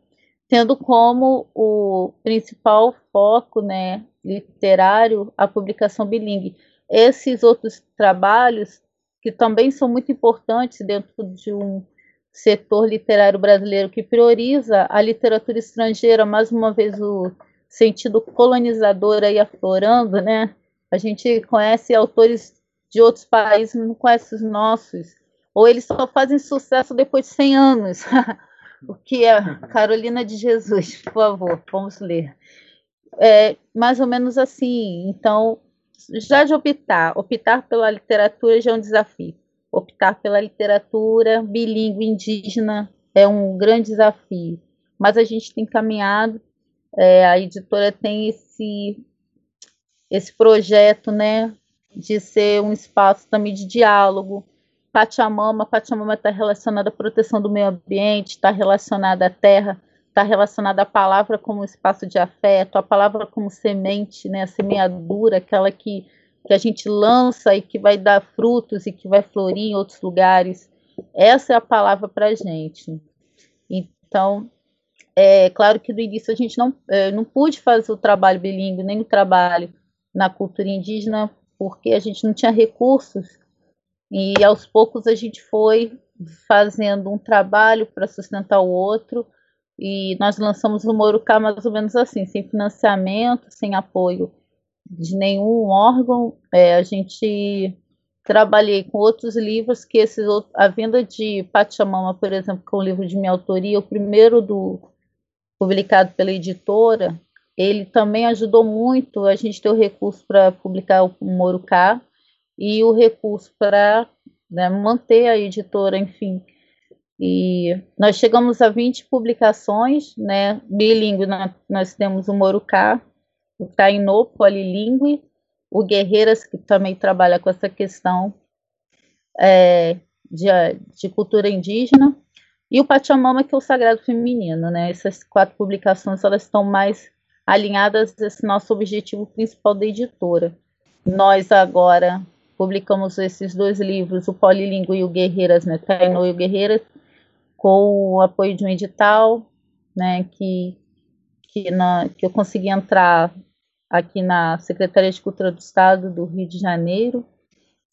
S4: tendo como o principal foco né, literário a publicação bilíngue. Esses outros trabalhos, que também são muito importantes dentro de um setor literário brasileiro que prioriza a literatura estrangeira, mais uma vez o sentido colonizador aí aflorando, né? A gente conhece autores de outros países, não conhece os nossos, ou eles só fazem sucesso depois de 100 anos. o que é Carolina de Jesus, por favor, vamos ler. É, mais ou menos assim. Então, já de optar, optar pela literatura já é um desafio. Optar pela literatura bilíngue indígena é um grande desafio. Mas a gente tem caminhado, é, a editora tem esse, esse projeto, né, de ser um espaço também de diálogo, Pachamama, Pachamama está relacionada à proteção do meio ambiente, está relacionada à terra, está relacionada à palavra como espaço de afeto, a palavra como semente, né, a semeadura, aquela que, que a gente lança e que vai dar frutos e que vai florir em outros lugares. Essa é a palavra para a gente. Então, é claro que no início a gente não, é, não pôde fazer o trabalho bilíngue, nem o trabalho na cultura indígena, porque a gente não tinha recursos e aos poucos a gente foi fazendo um trabalho para sustentar o outro e nós lançamos o Morucá mais ou menos assim, sem financiamento, sem apoio de nenhum órgão. É, a gente trabalhei com outros livros que esses a venda de Pachamama, por exemplo, que é um livro de minha autoria, o primeiro do publicado pela editora, ele também ajudou muito a gente ter o recurso para publicar o Morucá e o recurso para né, manter a editora, enfim. E nós chegamos a 20 publicações, né, bilíngue, nós, nós temos o Morucá, o Tainô, polilingue, o Guerreiras, que também trabalha com essa questão é, de, de cultura indígena, e o Pachamama, que é o Sagrado Feminino, né? Essas quatro publicações, elas estão mais alinhadas a esse nosso objetivo principal da editora. Nós agora publicamos esses dois livros, o Polilingue e o Guerreiras, né? Tainô e o Guerreiras, com o apoio de um edital, né? Que, que, na, que eu consegui entrar aqui na Secretaria de Cultura do Estado do Rio de Janeiro,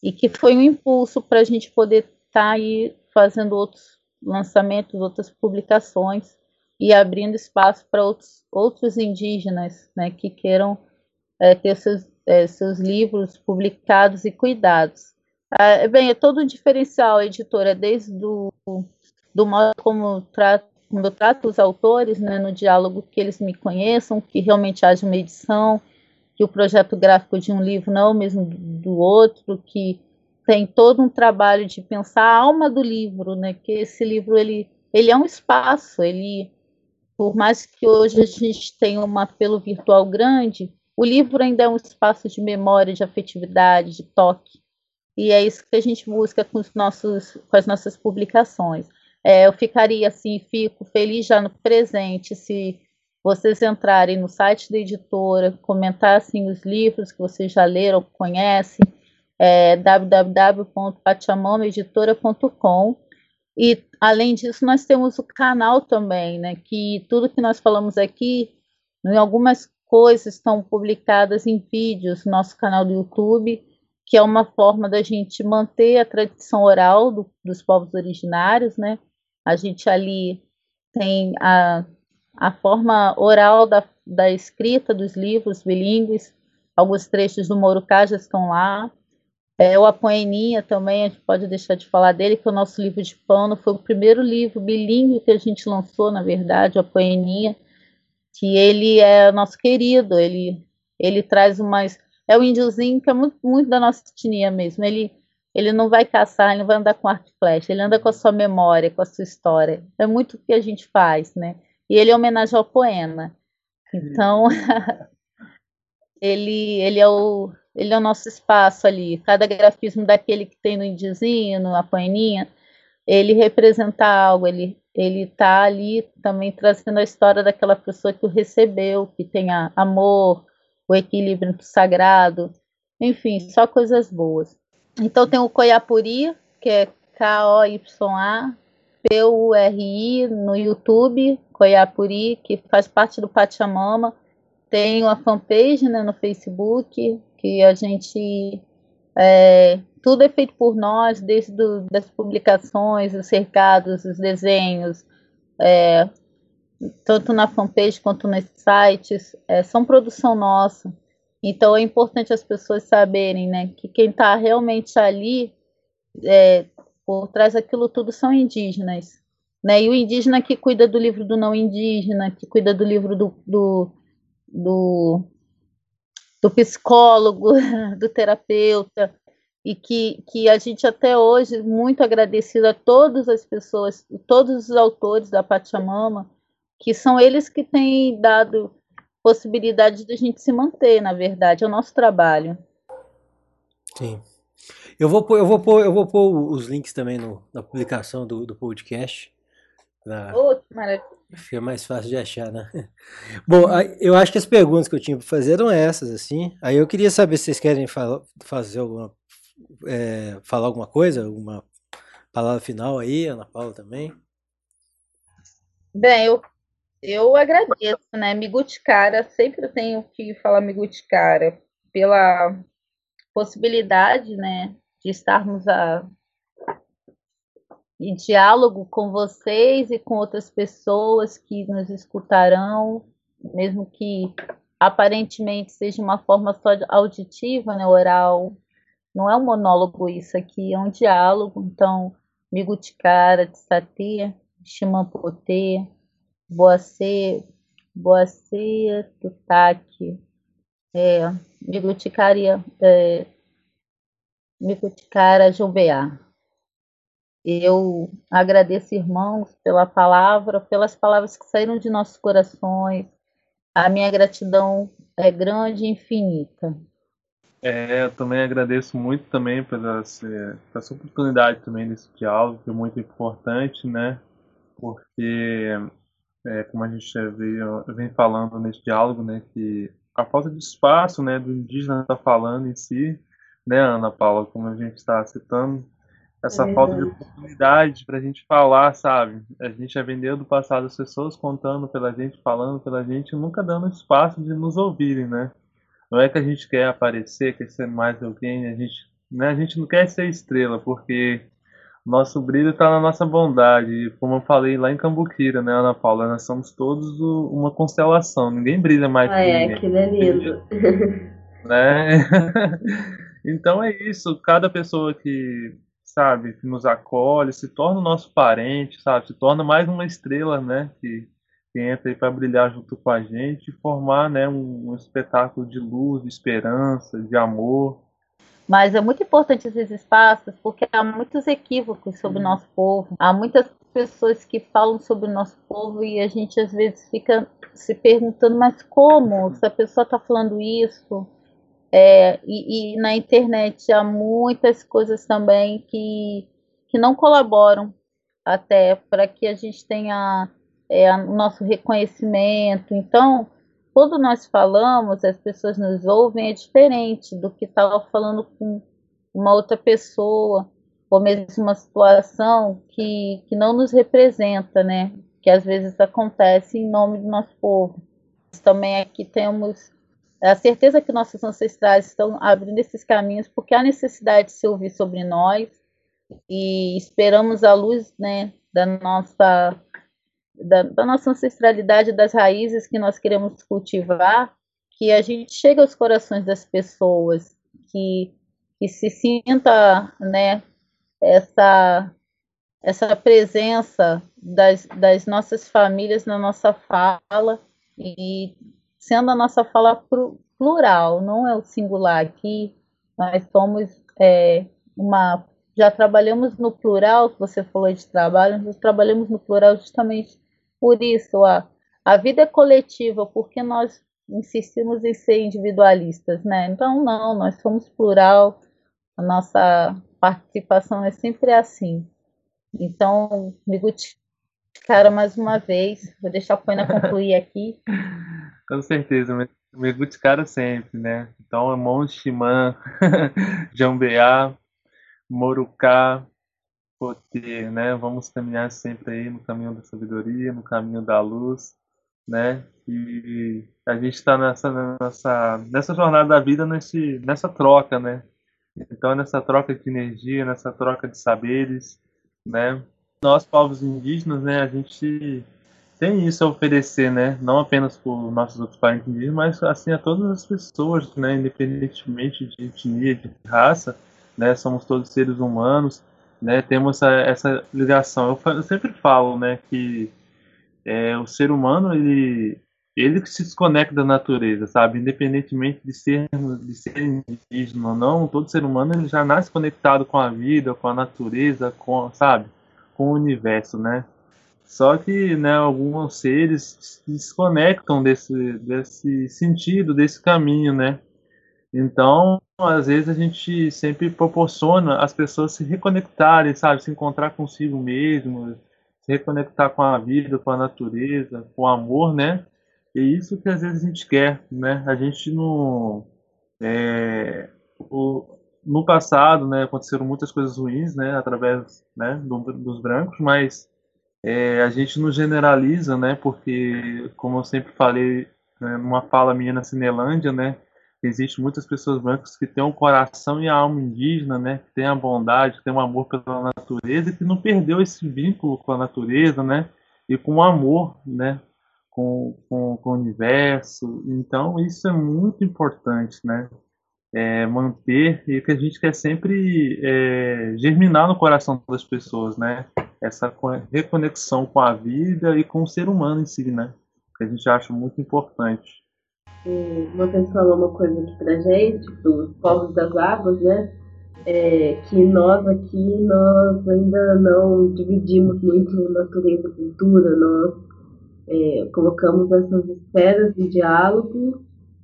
S4: e que foi um impulso para a gente poder estar tá aí fazendo outros lançamentos, outras publicações e abrindo espaço para outros, outros indígenas né, que queiram é, ter seus, é, seus livros publicados e cuidados. É, bem, é todo um diferencial, editora, desde do, do modo como, trato, como eu trato os autores, né, no diálogo que eles me conheçam, que realmente haja uma edição, que o projeto gráfico de um livro não é o mesmo do outro, que tem todo um trabalho de pensar a alma do livro, né? Que esse livro ele, ele é um espaço, ele por mais que hoje a gente tenha um apelo virtual grande, o livro ainda é um espaço de memória, de afetividade, de toque. E é isso que a gente busca com, os nossos, com as nossas publicações. É, eu ficaria assim, fico feliz já no presente se vocês entrarem no site da editora, comentassem os livros que vocês já leram, conhecem, é, www.pachamamaeditora.com e além disso nós temos o canal também, né, que tudo que nós falamos aqui, em algumas coisas estão publicadas em vídeos no nosso canal do YouTube, que é uma forma da gente manter a tradição oral do, dos povos originários, né? A gente ali tem a a forma oral da, da escrita dos livros bilíngues, alguns trechos do já estão lá. É, o Apoeninha também, a gente pode deixar de falar dele, que é o nosso livro de pano, foi o primeiro livro bilíngue que a gente lançou, na verdade, o Apoeninha, que ele é nosso querido, ele, ele traz umas... É o índiozinho que é muito, muito da nossa etnia mesmo, ele, ele não vai caçar, ele não vai andar com arco e flecha, ele anda com a sua memória, com a sua história. É muito o que a gente faz, né? e ele homenageou o poema. Então, ele, ele, é o, ele é o nosso espaço ali. Cada grafismo daquele que tem no indizinho, no poeninha, ele representa algo, ele ele está ali também trazendo a história daquela pessoa que o recebeu, que tenha amor, o equilíbrio entre o sagrado, enfim, só coisas boas. Então tem o Coiapuri, que é K-O-Y-A, P-U-R-I, no YouTube, Coiapuri, que faz parte do Pachamama. Tem uma fanpage né, no Facebook, que a gente. É, tudo é feito por nós, desde do, das publicações, os cercados, os desenhos, é, tanto na fanpage quanto nos sites, é, são produção nossa. Então é importante as pessoas saberem né, que quem está realmente ali, é, por trás daquilo tudo, são indígenas. Né? E o indígena que cuida do livro do não indígena, que cuida do livro do, do, do, do psicólogo, do terapeuta, e que, que a gente até hoje, muito agradecido a todas as pessoas, todos os autores da Pachamama, que são eles que têm dado possibilidade de a gente se manter, na verdade, é o nosso trabalho.
S1: Sim. Eu vou pôr, eu vou pôr, eu vou pôr os links também no, na publicação do, do podcast.
S4: Pra... Oh, maravilha.
S1: Fica mais fácil de achar, né? Bom, eu acho que as perguntas que eu tinha para fazer eram essas, assim. Aí eu queria saber se vocês querem fala, fazer alguma. É, falar alguma coisa, alguma palavra final aí, Ana Paula também.
S4: Bem, eu, eu agradeço, né? Miguticara, sempre tenho que falar Miguticara, pela possibilidade, né, de estarmos a em diálogo com vocês e com outras pessoas que nos escutarão, mesmo que aparentemente seja uma forma só auditiva, né, oral. Não é um monólogo isso aqui, é um diálogo. Então, Migutikara, Tsate, Shimapote, Boacê, Boacê, Tutaki, é, Migutikara, é, Migutikara Jumbeá. Eu agradeço, irmãos, pela palavra, pelas palavras que saíram de nossos corações. A minha gratidão é grande e infinita.
S5: É, eu também agradeço muito também pela essa oportunidade também desse diálogo, que é muito importante, né? Porque, é, como a gente veio, vem falando nesse diálogo, né, que a falta de espaço, né, do indígena está falando em si, né, Ana Paula, como a gente está citando, essa é falta de oportunidade para a gente falar, sabe? A gente é vendendo do passado as pessoas contando pela gente, falando pela gente, nunca dando espaço de nos ouvirem, né? Não é que a gente quer aparecer, quer ser mais alguém, a gente, né? A gente não quer ser estrela, porque nosso brilho está na nossa bondade. Como eu falei lá em Cambuquira, né, Ana Paula? Nós somos todos uma constelação. Ninguém brilha mais
S2: ah, que é, é lindo.
S5: Né? então é isso. Cada pessoa que sabe, que nos acolhe, se torna o nosso parente, sabe, se torna mais uma estrela, né, que, que entra aí para brilhar junto com a gente e formar, né, um, um espetáculo de luz, de esperança, de amor.
S4: Mas é muito importante esses espaços porque há muitos equívocos sobre o nosso povo, há muitas pessoas que falam sobre o nosso povo e a gente às vezes fica se perguntando, mas como? Se a pessoa está falando isso, é, e, e, na internet há muitas coisas também que, que não colaboram até para que a gente tenha é, o nosso reconhecimento. Então, quando nós falamos, as pessoas nos ouvem, é diferente do que estava falando com uma outra pessoa, ou mesmo uma situação que, que não nos representa, né? Que às vezes acontece em nome do nosso povo. Também aqui temos a certeza que nossos ancestrais estão abrindo esses caminhos porque há necessidade de se ouvir sobre nós e esperamos a luz né, da, nossa, da, da nossa ancestralidade, das raízes que nós queremos cultivar, que a gente chegue aos corações das pessoas, que, que se sinta né, essa, essa presença das, das nossas famílias na nossa fala e sendo a nossa fala plural, não é o singular aqui. Nós somos é, uma. Já trabalhamos no plural, você falou de trabalho, nós trabalhamos no plural justamente por isso. A, a vida é coletiva, porque nós insistimos em ser individualistas, né? Então, não, nós somos plural, a nossa participação é sempre assim. Então, me cara mais uma vez, vou deixar a Poina concluir aqui.
S5: Com certeza, mergulhe cara sempre, né? Então, é Monchimã, Jambeá, Morucá, Potê, né? Vamos caminhar sempre aí no caminho da sabedoria, no caminho da luz, né? E a gente está nessa, nessa, nessa jornada da vida, nesse, nessa troca, né? Então, nessa troca de energia, nessa troca de saberes, né? Nós, povos indígenas, né? A gente tem isso a oferecer, né? Não apenas por nossos outros parentes indígenas, mas assim a todas as pessoas, né? Independentemente de etnia, de raça, né? Somos todos seres humanos, né? Temos essa, ligação. Eu, eu, sempre falo, né? Que é, o ser humano ele ele que se desconecta da natureza, sabe? Independentemente de ser de ser indígena ou não, todo ser humano ele já nasce conectado com a vida, com a natureza, com, sabe? Com o universo, né? Só que né, alguns seres se desconectam desse, desse sentido, desse caminho, né? Então, às vezes a gente sempre proporciona as pessoas se reconectarem, sabe? Se encontrar consigo mesmo, se reconectar com a vida, com a natureza, com o amor, né? E isso que às vezes a gente quer, né? A gente não... É, o, no passado, né, aconteceram muitas coisas ruins, né, através né, do, dos brancos, mas é, a gente não generaliza, né? Porque, como eu sempre falei né, numa fala minha na Cinelândia, né? Existem muitas pessoas brancas que têm um coração e a alma indígena, né? Que tem a bondade, que tem um amor pela natureza e que não perdeu esse vínculo com a natureza, né? E com o amor, né? Com, com, com o universo. Então, isso é muito importante, né? É, manter e que a gente quer sempre é, germinar no coração das pessoas, né? Essa reconexão com a vida e com o ser humano em si, né? Que a gente acha muito importante
S2: vocês falou uma coisa aqui pra gente, dos povos das águas, né? É, que nós aqui, nós ainda não dividimos muito natureza e cultura, nós é, colocamos essas esferas de diálogo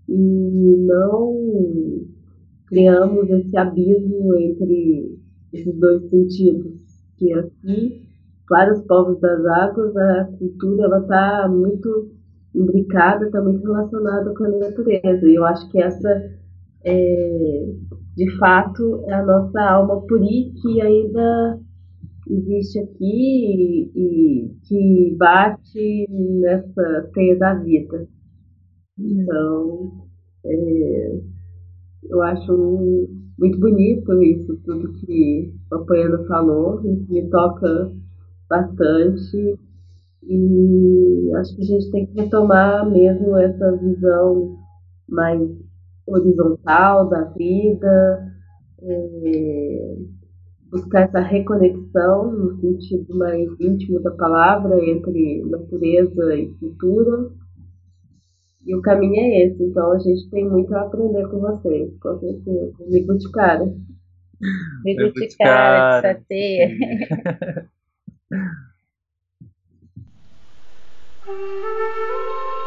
S2: e não criamos esse abismo entre esses dois sentidos, que aqui, para os povos das águas, a cultura ela está muito imbricada, está muito relacionada com a natureza. E eu acho que essa, é, de fato, é a nossa alma puri que ainda existe aqui e, e que bate nessa teia da vida. Então, é, eu acho muito bonito isso, tudo que o Apoiano falou, me toca bastante e acho que a gente tem que retomar mesmo essa visão mais horizontal da vida, é, buscar essa reconexão no sentido mais íntimo da palavra entre natureza e cultura. E o caminho é esse, então a gente tem muito a aprender com vocês, com certeza. Me de cara.
S4: Me de cara, Música